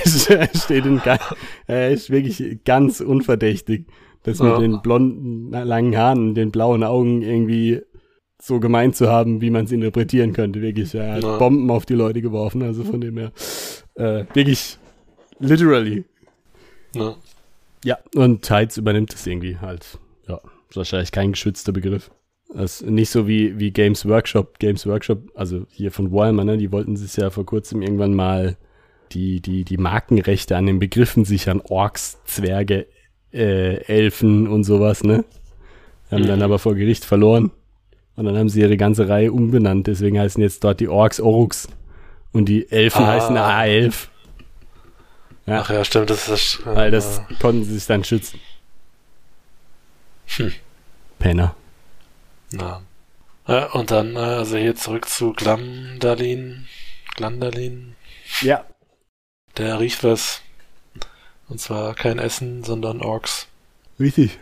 steht in ga- er ist wirklich ganz unverdächtig, das mit Ja. den blonden, langen Haaren den blauen Augen irgendwie so gemeint zu haben, wie man es interpretieren könnte. Wirklich, er hat Ja. Bomben auf die Leute geworfen, also von dem her. Äh, wirklich, literally. Ne? Ja, und Tides übernimmt es irgendwie halt. Ja, ist wahrscheinlich kein geschützter Begriff. Das ist nicht so wie, wie Games Workshop. Games Workshop, also hier von Warhammer, ne, die wollten sich ja vor kurzem irgendwann mal die, die, die Markenrechte an den Begriffen sichern. Orks, Zwerge, äh, Elfen und sowas, ne? Haben Mhm. dann aber vor Gericht verloren. Und dann haben sie ihre ganze Reihe umbenannt. Deswegen heißen jetzt dort die Orks Oruks. Und die Elfen Ah. heißen A11. Ja. Ach ja, stimmt, das ist. Äh, Weil das konnten sie sich dann schützen. Hm. Penner. Na. Ja, und dann, äh, also hier zurück zu Glamdalin. Glandalin. Ja. Der riecht was. Und zwar kein Essen, sondern Orks. Richtig.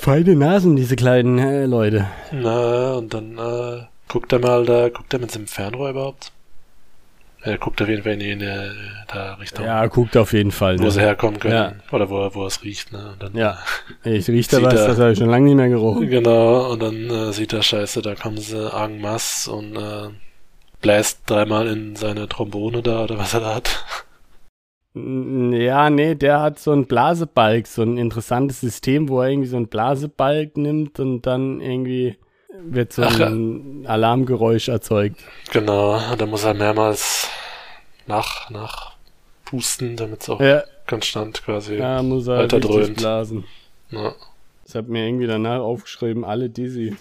Feine Nasen, diese kleinen äh, Leute. Na, und dann äh, guckt er mal da, guckt er mit seinem Fernrohr überhaupt? Er guckt auf jeden Fall in die, da Richtung, Ja, guckt auf jeden Fall. wo Ne? sie herkommen können. Ja. Oder wo, er- wo es riecht, ne? Und dann, Ja. Ich riech da was, er- das habe ich schon lange nicht mehr gerochen. Genau, und dann äh, sieht er scheiße, da kommen sie en masse und äh, bläst dreimal in seine Trombone da oder was er da hat. Ja, nee, der hat so einen Blasebalg, so ein interessantes System, wo er irgendwie so einen Blasebalg nimmt und dann irgendwie wird so Ach, ein Alarmgeräusch erzeugt. Genau, und dann muss er mehrmals nach, nach pusten, damit es auch Ja, konstant quasi. da muss er Weiter dröhnt. blasen. Ja. Ich habe mir irgendwie danach aufgeschrieben, alle dizzy.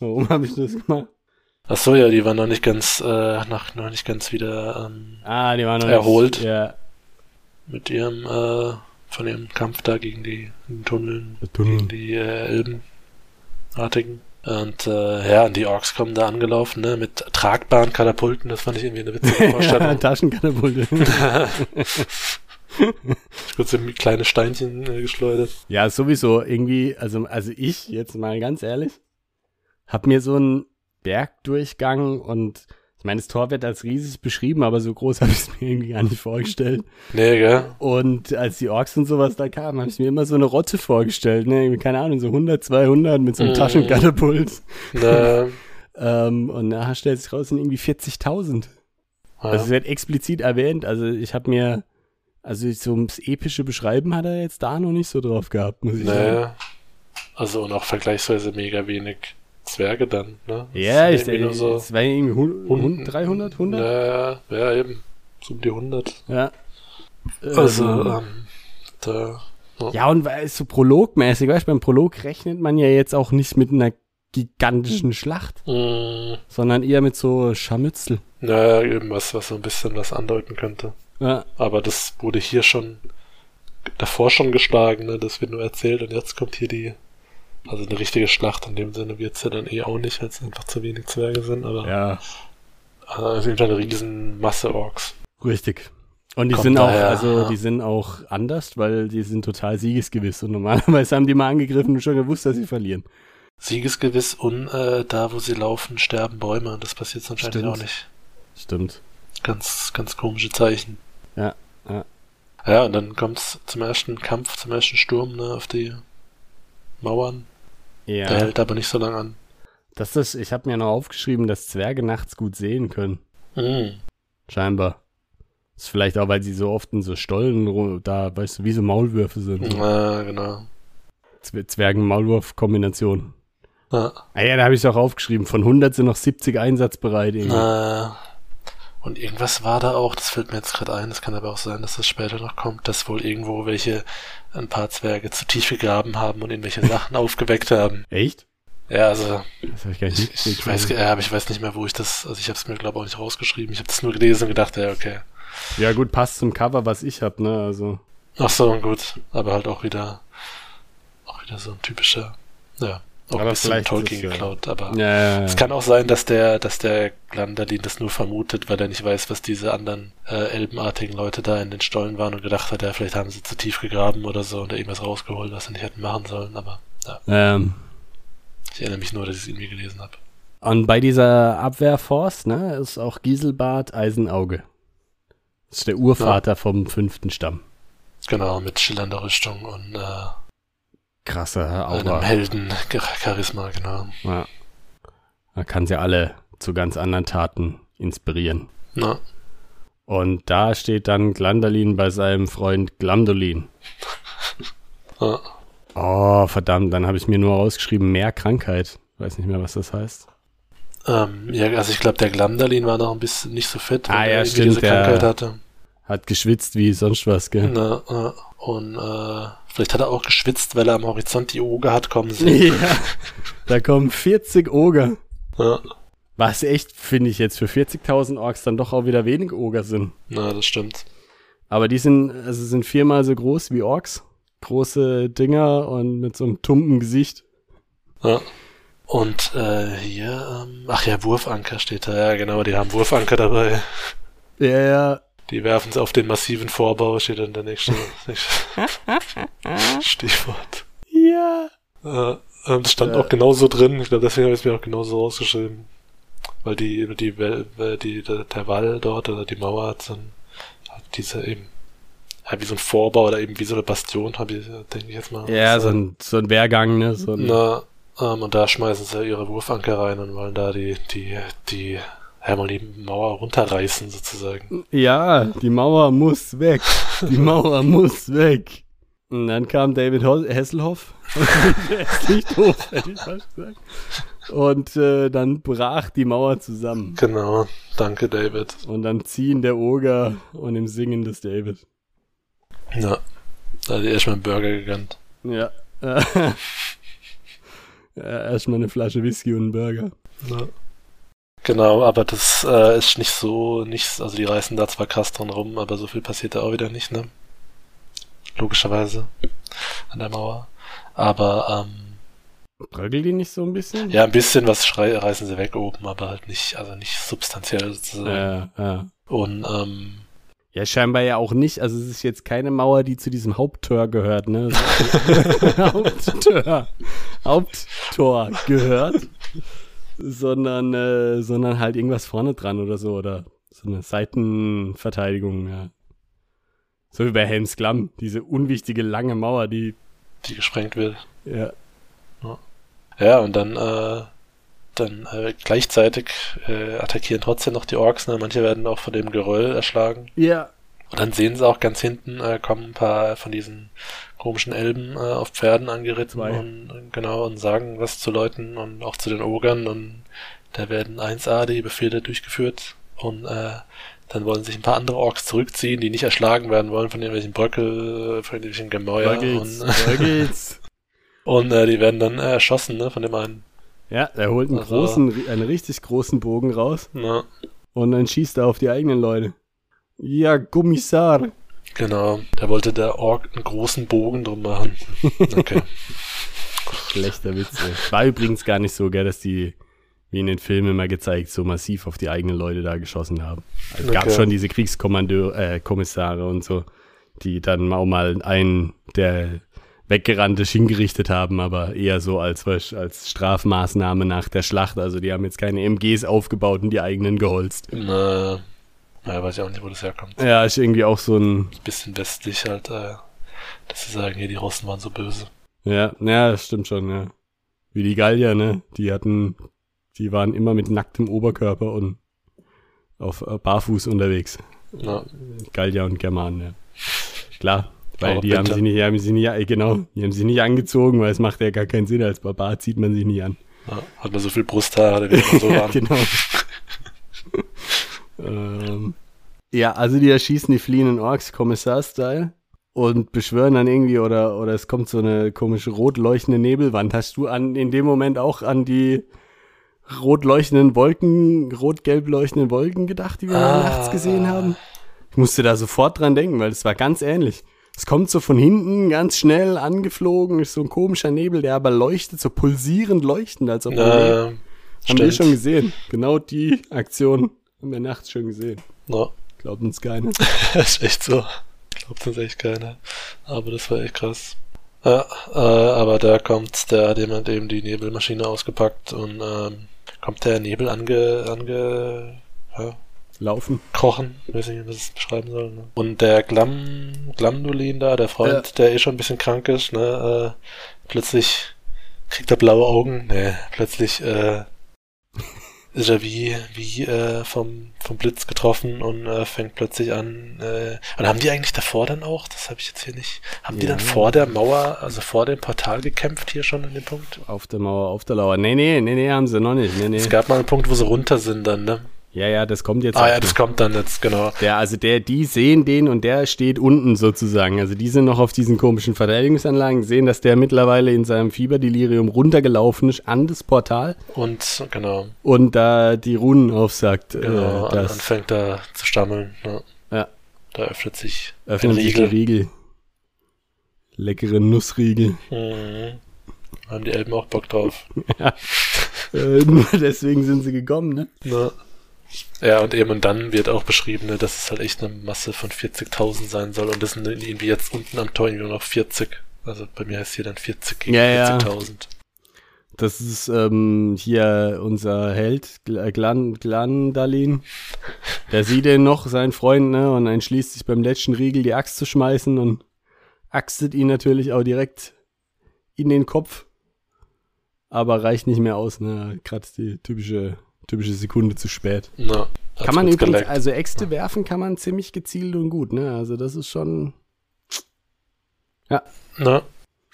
Warum habe ich das gemacht? Ach so, ja, die waren noch nicht ganz, äh, noch, noch nicht ganz wieder ähm, Ah, die waren noch Erholt. Nicht, ja, mit ihrem, äh, von ihrem Kampf da gegen die Tunneln, Tunnel. gegen die äh, Elbenartigen. Und äh, ja, und die Orks kommen da angelaufen, ne, mit tragbaren Katapulten, das fand ich irgendwie eine witzige Vorstellung. Taschenkatapulte. Kurz in kleine Steinchen äh, geschleudert. ja, sowieso irgendwie, also, also ich, jetzt mal ganz ehrlich, hab mir so einen Bergdurchgang und ich meine, das Tor wird als riesig beschrieben, aber so groß habe ich es mir irgendwie gar nicht vorgestellt. Nee, gell? Und als die Orks und sowas da kamen, habe ich mir immer so eine Rotte vorgestellt, ne? Keine Ahnung, so 100, 200 mit so einem Mhm. Taschenkatapult. Da, Ähm, und nachher stellt sich raus, sind irgendwie 40.000. ja. Also es wird explizit erwähnt. Also ich habe mir, also so ums epische Beschreiben hat er jetzt da noch nicht so drauf gehabt, muss ich sagen. Nee. Also und auch vergleichsweise mega wenig Zwerge dann, ne? Das Ja, ich denke, so es war irgendwie hun- Hund- hun- 300, 100? Ja, ja, eben. So um die 100. Ja. Also, Ähm, ähm, da. ja, und weil es so prologmäßig, weißt du, beim Prolog rechnet man ja jetzt auch nicht mit einer gigantischen Schlacht, Mh, sondern eher mit so Scharmützel. naja, eben was, was so ein bisschen was andeuten könnte. Ja, Aber das wurde hier schon davor schon geschlagen, ne? Das wird nur erzählt und jetzt kommt hier die. Also eine richtige Schlacht in dem Sinne wird's ja dann eh auch nicht, weil es einfach zu wenig Zwerge sind, aber ja, auf jeden Fall eine riesen Masse Orks. richtig. Und die Kommt sind auch, daher, also ja. die sind auch anders, weil die sind total siegesgewiss und normalerweise haben die mal angegriffen und schon gewusst, dass sie verlieren. Siegesgewiss und äh, da, wo sie laufen, sterben Bäume. Das passiert anscheinend Stimmt. auch nicht. Stimmt. Ganz, ganz komische Zeichen. Ja, ja. Ja, und dann kommt's zum ersten Kampf, zum ersten Sturm ne, auf die Mauern. Ja. Der hält aber nicht so lange an. Das ist, ich habe mir noch aufgeschrieben, dass Zwerge nachts gut sehen können. Mhm. Scheinbar. Ist vielleicht auch, weil sie so oft in so Stollen da, weißt du, wie so Maulwürfe sind. Ja, genau. Zwer- Zwergen-Maulwurf-Kombination. Ja. Ah ja, da habe ich auch aufgeschrieben. Von 100 sind noch 70 einsatzbereit. Irgendwie. Äh, und irgendwas war da auch, das fällt mir jetzt gerade ein, das kann aber auch sein, dass das später noch kommt, dass wohl irgendwo welche ein paar Zwerge zu tief gegraben haben und irgendwelche Sachen aufgeweckt haben. Echt? Ja, also Das habe ich gar nicht ich, weiß, ja, aber ich weiß nicht mehr, wo ich das, also ich habe es mir glaube auch nicht rausgeschrieben. Ich habe das nur gelesen und gedacht, ja, okay. Ja gut, passt zum Cover, was ich habe, ne? Also Ach so, gut, aber halt auch wieder, auch wieder so ein typischer, ja, auch Aber ein bisschen Tolkien ja- geklaut, aber ja, ja, ja. Es kann auch sein, dass der, dass der Glandalin das nur vermutet, weil er nicht weiß, was diese anderen äh, elbenartigen Leute da in den Stollen waren und gedacht hat, ja, vielleicht haben sie zu tief gegraben oder so und da irgendwas rausgeholt, was sie nicht hätten machen sollen. Aber ja, Ähm, ich erinnere mich nur, dass ich es irgendwie gelesen habe. und bei dieser Abwehrforce, ne, ist auch Giselbart Eisenauge. Das ist der Urvater vom fünften Stamm. Genau, mit schillernder Rüstung und äh, Krasse einem Aura. Helden Charisma, genau. Ja. Da kann sie alle zu ganz anderen Taten inspirieren. Na, Und da steht dann Glandalin bei seinem Freund Glamdolin. ja. Oh, verdammt, dann habe ich mir nur ausgeschrieben, mehr Krankheit. Weiß nicht mehr, was das heißt. Ähm, ja, also ich glaube, der Glandalin war noch ein bisschen nicht so fit, Ah, weil ja, er stimmt, diese Krankheit hatte. Hat geschwitzt wie sonst was, gell? Na, äh, und äh, vielleicht hat er auch geschwitzt, weil er am Horizont die Oge hat kommen sehen. ja. Da kommen 40 Oger. Ja, Was echt, finde ich jetzt, für 40.000 Orks dann doch auch wieder wenig Oger sind. na, das stimmt. Aber die sind, also sind viermal so groß wie Orks. Große Dinger und mit so einem tumpen Gesicht. Ja. Und äh, hier, ähm, ach ja, Wurfanker steht da, ja genau, die haben Wurfanker dabei. Ja, ja. Die werfen sie auf den massiven Vorbau, steht dann der nächste, Stichwort. Ja. Äh, das stand Ja. auch genauso drin, ich glaube, deswegen habe ich es mir auch genauso rausgeschrieben. Weil die, die, äh, die, der, der Wall dort oder die Mauer hat so ein, hat diese eben, ja, wie so ein Vorbau oder eben wie so eine Bastion, habe ich, denke ich jetzt mal. Ja, so ein, so ein Wehrgang, ne? So ein, Na, ähm, und da schmeißen sie ihre Wurfanker rein und wollen da die, die, die, ja, mal die Mauer runterreißen, sozusagen. Ja, die Mauer muss weg. Die Mauer muss weg. Und dann kam David Ho Hasselhoff. Der ist nicht doof, hätte ich fast gesagt. Und äh, dann brach die Mauer zusammen. Genau. Danke, David. Und dann ziehen der Oger und im Singen des David. Ja. Da hat er erstmal einen Burger gegönnt. Ja. ja erstmal eine Flasche Whisky und einen Burger. Ja. Genau, aber das äh, ist nicht so, nicht, also die reißen da zwar krass dran rum, aber so viel passiert da auch wieder nicht, ne? Logischerweise. An der Mauer. Aber, ähm, Bröckelt die nicht so ein bisschen? ja, ein bisschen was schrei reißen sie weg oben, aber halt nicht, also nicht substanziell sozusagen. Ja, ja. Und, ähm, Ja, scheinbar ja auch nicht. Also es ist jetzt keine Mauer, die zu diesem Haupttor gehört, ne? Haupttor. Haupttor gehört. Sondern, äh, sondern halt irgendwas vorne dran oder so. Oder so eine Seitenverteidigung, ja. So wie bei Helms Klamm, diese unwichtige lange Mauer, die, die gesprengt wird. ja, Ja, und dann, äh, dann äh, gleichzeitig äh, attackieren trotzdem noch die Orks, ne? Manche werden auch von dem Geröll erschlagen. ja, Und dann sehen sie auch ganz hinten, äh, kommen ein paar von diesen komischen Elben äh, auf Pferden angeritten Zwei. und genau und sagen was zu Leuten und auch zu den Ogern und da werden 1A die Befehle durchgeführt und äh, dann wollen sich ein paar andere Orks zurückziehen, die nicht erschlagen werden wollen von irgendwelchen Bröckel, von irgendwelchen Gemäuer Bröckels, und, Bröckels. und äh, die werden dann äh, erschossen, ne, von dem einen. Ja, er holt einen Also- großen, einen richtig großen Bogen raus Na, und dann schießt er auf die eigenen Leute. Ja, Kommissar. Genau, da wollte der Ork einen großen Bogen drum machen. Okay. Schlechter Witz. Ey. War übrigens gar nicht so, gell, dass die, wie in den Filmen immer gezeigt, so massiv auf die eigenen Leute da geschossen haben. Es gab Okay. schon diese Kriegskommandeur, äh, Kommissare und so, die dann auch mal einen, der weggerannt ist, hingerichtet haben, aber eher so als, als Strafmaßnahme nach der Schlacht. Also die haben jetzt keine MGs aufgebaut und die eigenen geholzt. Na, naja, weiß ich auch nicht, wo das herkommt. Ja, ist irgendwie auch so ein, bisschen westlich halt, äh, dass sie sagen, hier, die Russen waren so böse. ja, ja, das stimmt schon, ja. Wie die Gallier, ne? Die hatten, die waren immer mit nacktem Oberkörper und auf äh, barfuß unterwegs. Ja. Gallier und Germanen, ja. Klar, weil die haben sie nicht, haben sie nicht, äh, genau, die haben sie nicht angezogen, weil es macht ja gar keinen Sinn. Als Barbar zieht man sich nie an. Ja, hat man so viel Brusthaare, wie man so ja, waren. genau. Ähm, ja, also die erschießen die fliehenden Orks Kommissar-Style und beschwören dann irgendwie oder oder es kommt so eine komische rot leuchtende Nebelwand. Hast du an in dem Moment auch an die rot leuchtenden Wolken, rot-gelb leuchtenden Wolken gedacht, die wir Ah. nachts gesehen haben? Ich musste da sofort dran denken, weil es war ganz ähnlich. Es kommt so von hinten ganz schnell angeflogen, ist so ein komischer Nebel, der aber leuchtet, so pulsierend leuchtend, als ob er. Ja, Haben wir stimmt. schon gesehen. Genau die Aktion haben wir nachts schon gesehen. Ja, Glaubt uns keiner. ist echt so. Glaubt uns echt keiner. Aber das war echt krass. Ja, äh, aber da kommt der, hat jemand eben die Nebelmaschine ausgepackt und ähm, kommt der Nebel ange, ange, ja, Laufen. krochen, weiß nicht, wie man das beschreiben soll. Ne? Und der Glam, Glamdolin da, der Freund, der eh schon ein bisschen krank ist, ne, äh, plötzlich kriegt er blaue Augen, ne, plötzlich, äh, ist er wie, wie, äh, vom, vom Blitz getroffen und äh, fängt plötzlich an, äh, und haben die eigentlich davor dann auch, das habe ich jetzt hier nicht, haben die Ja. dann vor der Mauer, also vor dem Portal gekämpft hier schon an dem Punkt? Auf der Mauer, auf der Lauer. Nee, nee, nee, nee, haben sie noch nicht. Nee, nee. Es gab mal einen Punkt, wo sie runter sind dann, ne? Ja, ja, das kommt jetzt. Ah ja, das kommt dann jetzt, genau. Der, also der, die sehen den und der steht unten sozusagen. Also die sind noch auf diesen komischen Verteidigungsanlagen, sehen, dass der mittlerweile in seinem Fieberdelirium runtergelaufen ist an das Portal Und, genau. und da die Runen aufsagt. Genau, äh, das anfängt da zu stammeln. Ja. Ja. Da öffnet sich öffnen ein sich die Riegel. Riegel. Leckere Nussriegel. Mhm. Haben die Elben auch Bock drauf. äh, nur deswegen sind sie gekommen, ne? Ne? Ja, und eben und dann wird auch beschrieben, ne, dass es halt echt eine Masse von 40.000 sein soll. Und das sind irgendwie jetzt unten am Tor irgendwie nur noch 40. Also bei mir heißt hier dann 40 gegen Ja, ja. 40.000. Das ist ähm, hier unser Held, Gl- Glan, Glandalin. Der sieht den noch, sein Freund, ne, und entschließt sich beim letzten Riegel die Axt zu schmeißen und axtet ihn natürlich auch direkt in den Kopf. Aber reicht nicht mehr aus, ne? Gerade die typische, typische Sekunde zu spät. Na, kann man übrigens, geleckt. also Äxte werfen kann man ziemlich gezielt und gut, ne? Also das ist schon. Na,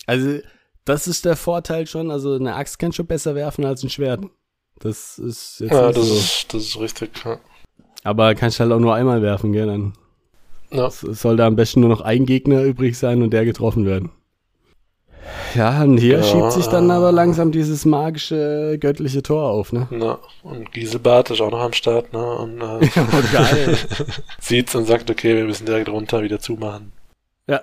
Also, das ist der Vorteil schon. Also, eine Axt kann schon besser werfen als ein Schwert. Das ist jetzt ja, das, so. ist, das ist richtig. Ja. Aber kannst halt auch nur einmal werfen, gell? Dann Ja. es soll da am besten nur noch ein Gegner übrig sein und der getroffen werden. Ja, und hier Ja, schiebt sich dann äh. aber langsam dieses magische, göttliche Tor auf, ne? Na, und Gieselbart ist auch noch am Start, ne? Und äh, geil. sieht's und sagt, okay, wir müssen direkt runter wieder zumachen. ja.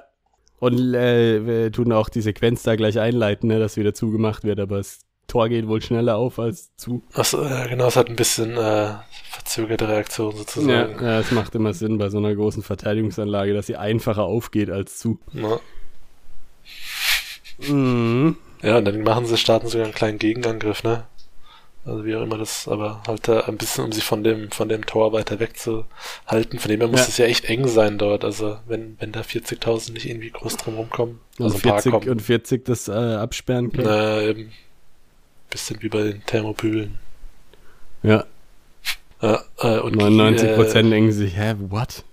Und äh, wir tun auch die Sequenz da gleich einleiten, ne, dass wieder zugemacht wird, aber das Tor geht wohl schneller auf als zu. Achso, äh, genau, es hat ein bisschen äh, verzögerte Reaktion Ja, sozusagen. ja, es macht immer Sinn bei so einer großen Verteidigungsanlage, dass sie einfacher aufgeht als zu. Na. Mhm. Ja, und dann machen sie, starten sogar einen kleinen Gegenangriff, ne? Also wie auch immer das, aber halt da ein bisschen, um sich von dem, von dem Tor weiter wegzuhalten. Von dem her muss Ja. es ja echt eng sein dort. Also wenn, wenn da 40.000 nicht irgendwie groß drum rumkommen. Also Also ein paar 40 kommen. und 40 das äh, absperren können. Na, eben. Bisschen wie bei den Thermopylen. Ja, Ja, äh, und 99 Äh, Prozent denken sich, hä, what?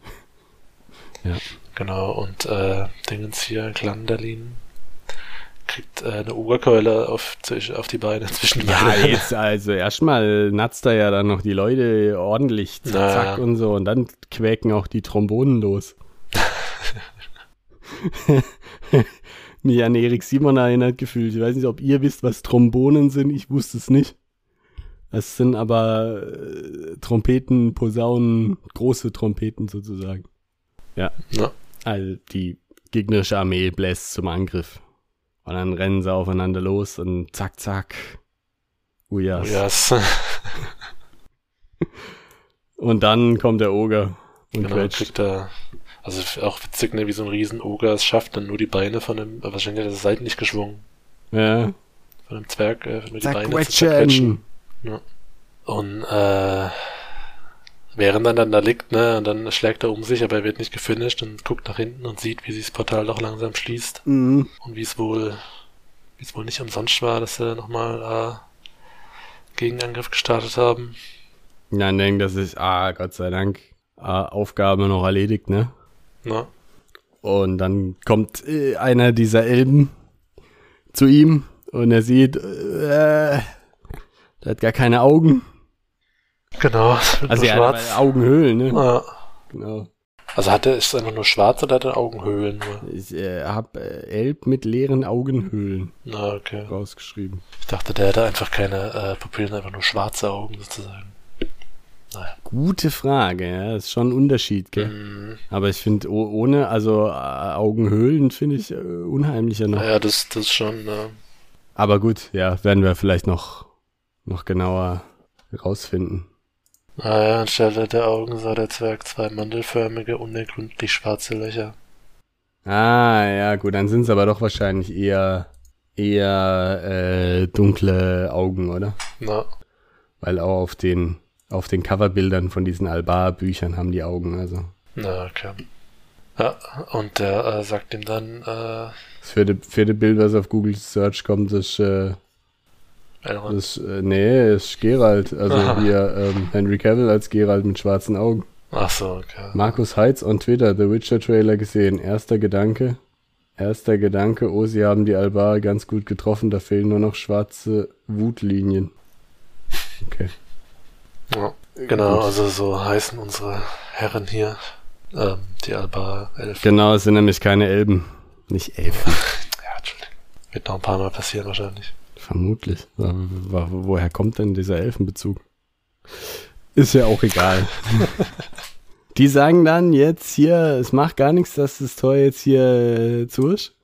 genau, und äh, Dingens hier, Glandalin kriegt äh, eine Oberkeule auf, auf die Beine zwischen die Ja, Beine. jetzt, also erstmal natzt er ja dann noch die Leute ordentlich, zack, Na zack ja. und so, und dann quäken auch die Trombonen los. Mich an Erik Simon erinnert gefühlt. Ich weiß nicht, ob ihr wisst, was Trombonen sind. Ich wusste es nicht. Es sind aber äh, Trompeten, Posaunen, große Trompeten sozusagen. Ja. Also die gegnerische Armee bläst zum Angriff. Und dann rennen sie aufeinander los und zack, zack. Ujas. Ja, es, Und dann kommt der Oger und genau, quetscht. kriegt er, also auch witzig, ne, wie so ein Riesenoger es schafft, dann nur die Beine von dem, wahrscheinlich hat er seitlich geschwungen, Ja. von dem Zwerg, äh, nur die Beine zu zerquetschen. quetschen. Und äh, während er dann da liegt, ne, und dann schlägt er um sich, aber er wird nicht gefinisht und guckt nach hinten und sieht, wie sich das Portal doch langsam schließt Mhm. und wie es wohl, wie es wohl nicht umsonst war, dass sie nochmal äh, Gegenangriff gestartet haben. Ja, dann denkt er sich, ah, Gott sei Dank. Aufgabe noch erledigt, ne? Na? Und dann kommt äh, einer dieser Elben zu ihm und er sieht, äh, der hat gar keine Augen. Genau, es Also er schwarz. hat Augenhöhlen, ne? Ja. Genau. Also hat er, ist er einfach nur schwarz oder hat er Augenhöhlen nur? Ich äh, hab äh, Elb mit leeren Augenhöhlen Na, okay. rausgeschrieben. Ich dachte, der hätte einfach keine äh, Pupillen, einfach nur schwarze Augen sozusagen. Naja. Gute Frage, ja. Ist schon ein Unterschied, gell? Mhm. Aber ich finde, oh, ohne, also äh, Augenhöhlen finde ich äh, unheimlicher noch. Naja, das, das schon, äh, Aber gut, ja, werden wir vielleicht noch, noch genauer rausfinden. Naja, anstelle der Augen sah der Zwerg zwei mandelförmige, unergründlich schwarze Löcher. Ah, ja, gut, dann sind es aber doch wahrscheinlich eher, eher äh, dunkle Augen, oder? Na, Weil auch auf den, auf den Coverbildern von diesen Albar-Büchern haben die Augen, also. na, okay. Ja, und der äh, sagt ihm dann, äh, Das vierte, vierte Bild, was auf Google Search kommt, ist, äh, Elrond. das, äh, nee, ist Geralt. Also Aha. hier, ähm, Henry Cavill als Geralt mit schwarzen Augen. Ach so, okay. Markus Heitz on Twitter, The Witcher Trailer gesehen. Erster Gedanke. Erster Gedanke, oh, sie haben die Albar ganz gut getroffen, da fehlen nur noch schwarze Wutlinien. Okay. Ja, genau, Gut. also so heißen unsere Herren hier, ähm, die Alba Elfen. Genau, es sind nämlich keine Elben. Nicht Elfen. Ja, Entschuldigung. Wird noch ein paar Mal passieren wahrscheinlich. Vermutlich. Wo- wo- Woher kommt denn dieser Elfenbezug? Ist ja auch egal. Die sagen dann jetzt hier, es macht gar nichts, dass das Tor jetzt hier äh, zu ist.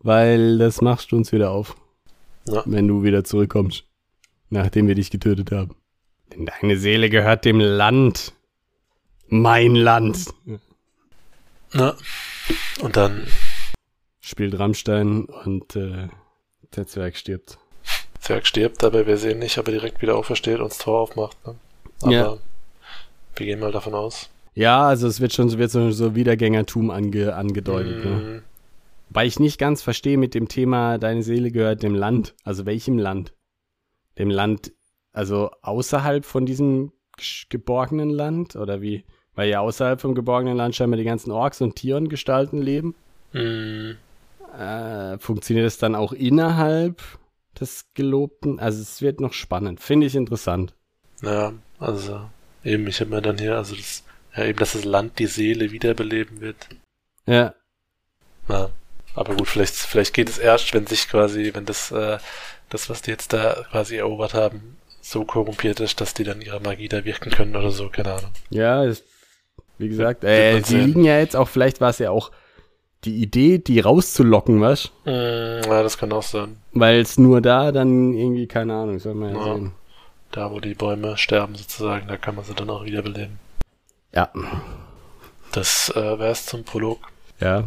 Weil das machst du uns wieder auf. Ja. Wenn du wieder zurückkommst. Nachdem wir dich getötet haben. Denn deine Seele gehört dem Land. Mein Land. Na, und dann Spielt Rammstein und äh, der Zwerg stirbt. Zwerg stirbt, aber wir sehen nicht, ob er direkt wieder aufersteht und das Tor aufmacht. Ne? Aber Ja. wir gehen mal davon aus. Ja, also es wird schon wird so, so Wiedergängertum ange, angedeutet. Ne? Mm, Weil ich nicht ganz verstehe mit dem Thema, deine Seele gehört dem Land. Also welchem Land? Dem Land, also außerhalb von diesem geborgenen Land? Oder wie? Weil ja außerhalb vom geborgenen Land scheinbar die ganzen Orks und Tierengestalten leben. mm, Äh, funktioniert es dann auch innerhalb des Gelobten? Also es wird noch spannend. Finde ich interessant. ja, also eben, ich habe mir dann hier, also das, ja, eben, dass das Land die Seele wiederbeleben wird. Ja, Ja, aber gut, vielleicht, vielleicht geht es erst, wenn sich quasi, wenn das, äh, das, was die jetzt da quasi erobert haben, so korrumpiert ist, dass die dann ihre Magie da wirken können oder so, keine Ahnung. Ja, ist, wie gesagt, äh, sehen. liegen ja jetzt auch, vielleicht war es ja auch die Idee, die rauszulocken, was? Mm, ja, das kann auch sein. Weil es nur da dann irgendwie, keine Ahnung, soll man ja, Ja. sehen. Da, wo die Bäume sterben sozusagen, da kann man sie dann auch wiederbeleben. Ja, Das äh, wär's zum Prolog. ja.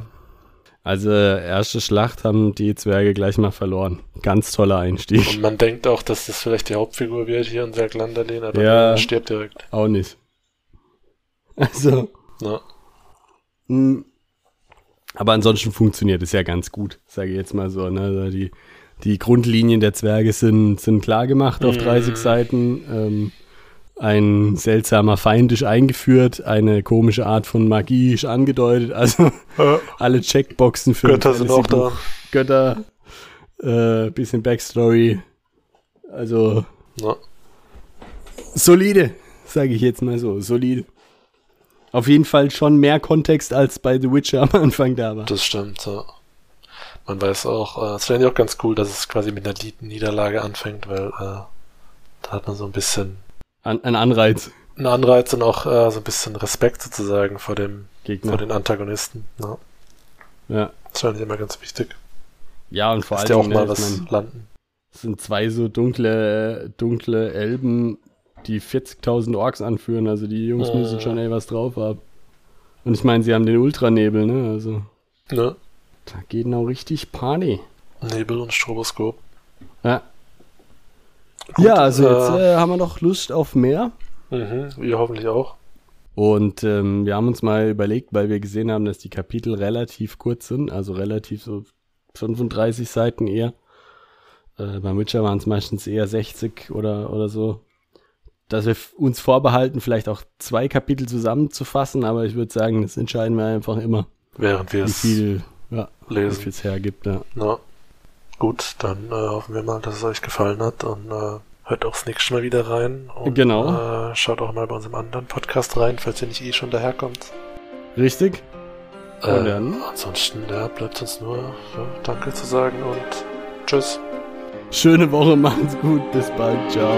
Also, erste Schlacht haben die Zwerge gleich mal verloren. Ganz toller Einstieg. Und man denkt auch, dass das vielleicht die Hauptfigur wird hier, unser Glanderlin, aber Ja. er stirbt direkt. Auch nicht. Also, Ja. mh. Aber ansonsten funktioniert es ja ganz gut, sage ich jetzt mal so. Ne? Also Die, die Grundlinien der Zwerge sind, sind klar gemacht auf Mhm. 30 Seiten. Ähm, ein seltsamer Feind ist eingeführt, eine komische Art von Magie ist angedeutet. Also alle Checkboxen für Götter sind auch da. Götter, äh, bisschen Backstory. Also Ja. solide, sage ich jetzt mal so, solide. Auf jeden Fall schon mehr Kontext als bei The Witcher am Anfang da war. Das stimmt, ja. Man weiß auch, äh, es finde ich auch ganz cool, dass es quasi mit einer Nied- Niederlage anfängt, weil äh, da hat man so ein bisschen An, ein Anreiz, einen Anreiz und auch äh, so ein bisschen Respekt sozusagen vor dem, Gegner. vor den Antagonisten. Ja. Ja. Das fand ich immer ganz wichtig. ja, und vor allem die auch ne, mal ich was landen. es sind zwei so dunkle, dunkle Elben, die 40.000 Orks anführen. Also die Jungs Äh. müssen schon ey was drauf haben. Und ich meine, sie haben den Ultranebel, ne? Also Ne? da geht noch richtig Party. Nebel und Stroboskop. Ja. Gut, ja, also jetzt äh, äh, haben wir doch Lust auf mehr. Mhm, wir hoffentlich auch. Und ähm, wir haben uns mal überlegt, weil wir gesehen haben, dass die Kapitel relativ kurz sind, also relativ so 35 Seiten eher. Äh, beim Witcher waren es meistens eher 60 oder, oder so. Dass wir uns vorbehalten, vielleicht auch zwei Kapitel zusammenzufassen, aber ich würde sagen, das entscheiden wir einfach immer. Während wir wie es viel, ja, lesen. es hergibt. Ja. Na, gut, dann äh, hoffen wir mal, dass es euch gefallen hat und äh, hört auch das nächste Mal wieder rein. Und, Genau. Äh, schaut auch mal bei unserem anderen Podcast rein, falls ihr nicht eh schon daherkommt. Richtig? Äh, Und dann? Ansonsten ja, bleibt uns nur ja, Danke zu sagen und Tschüss. Schöne Woche, machen's gut, bis bald, ciao.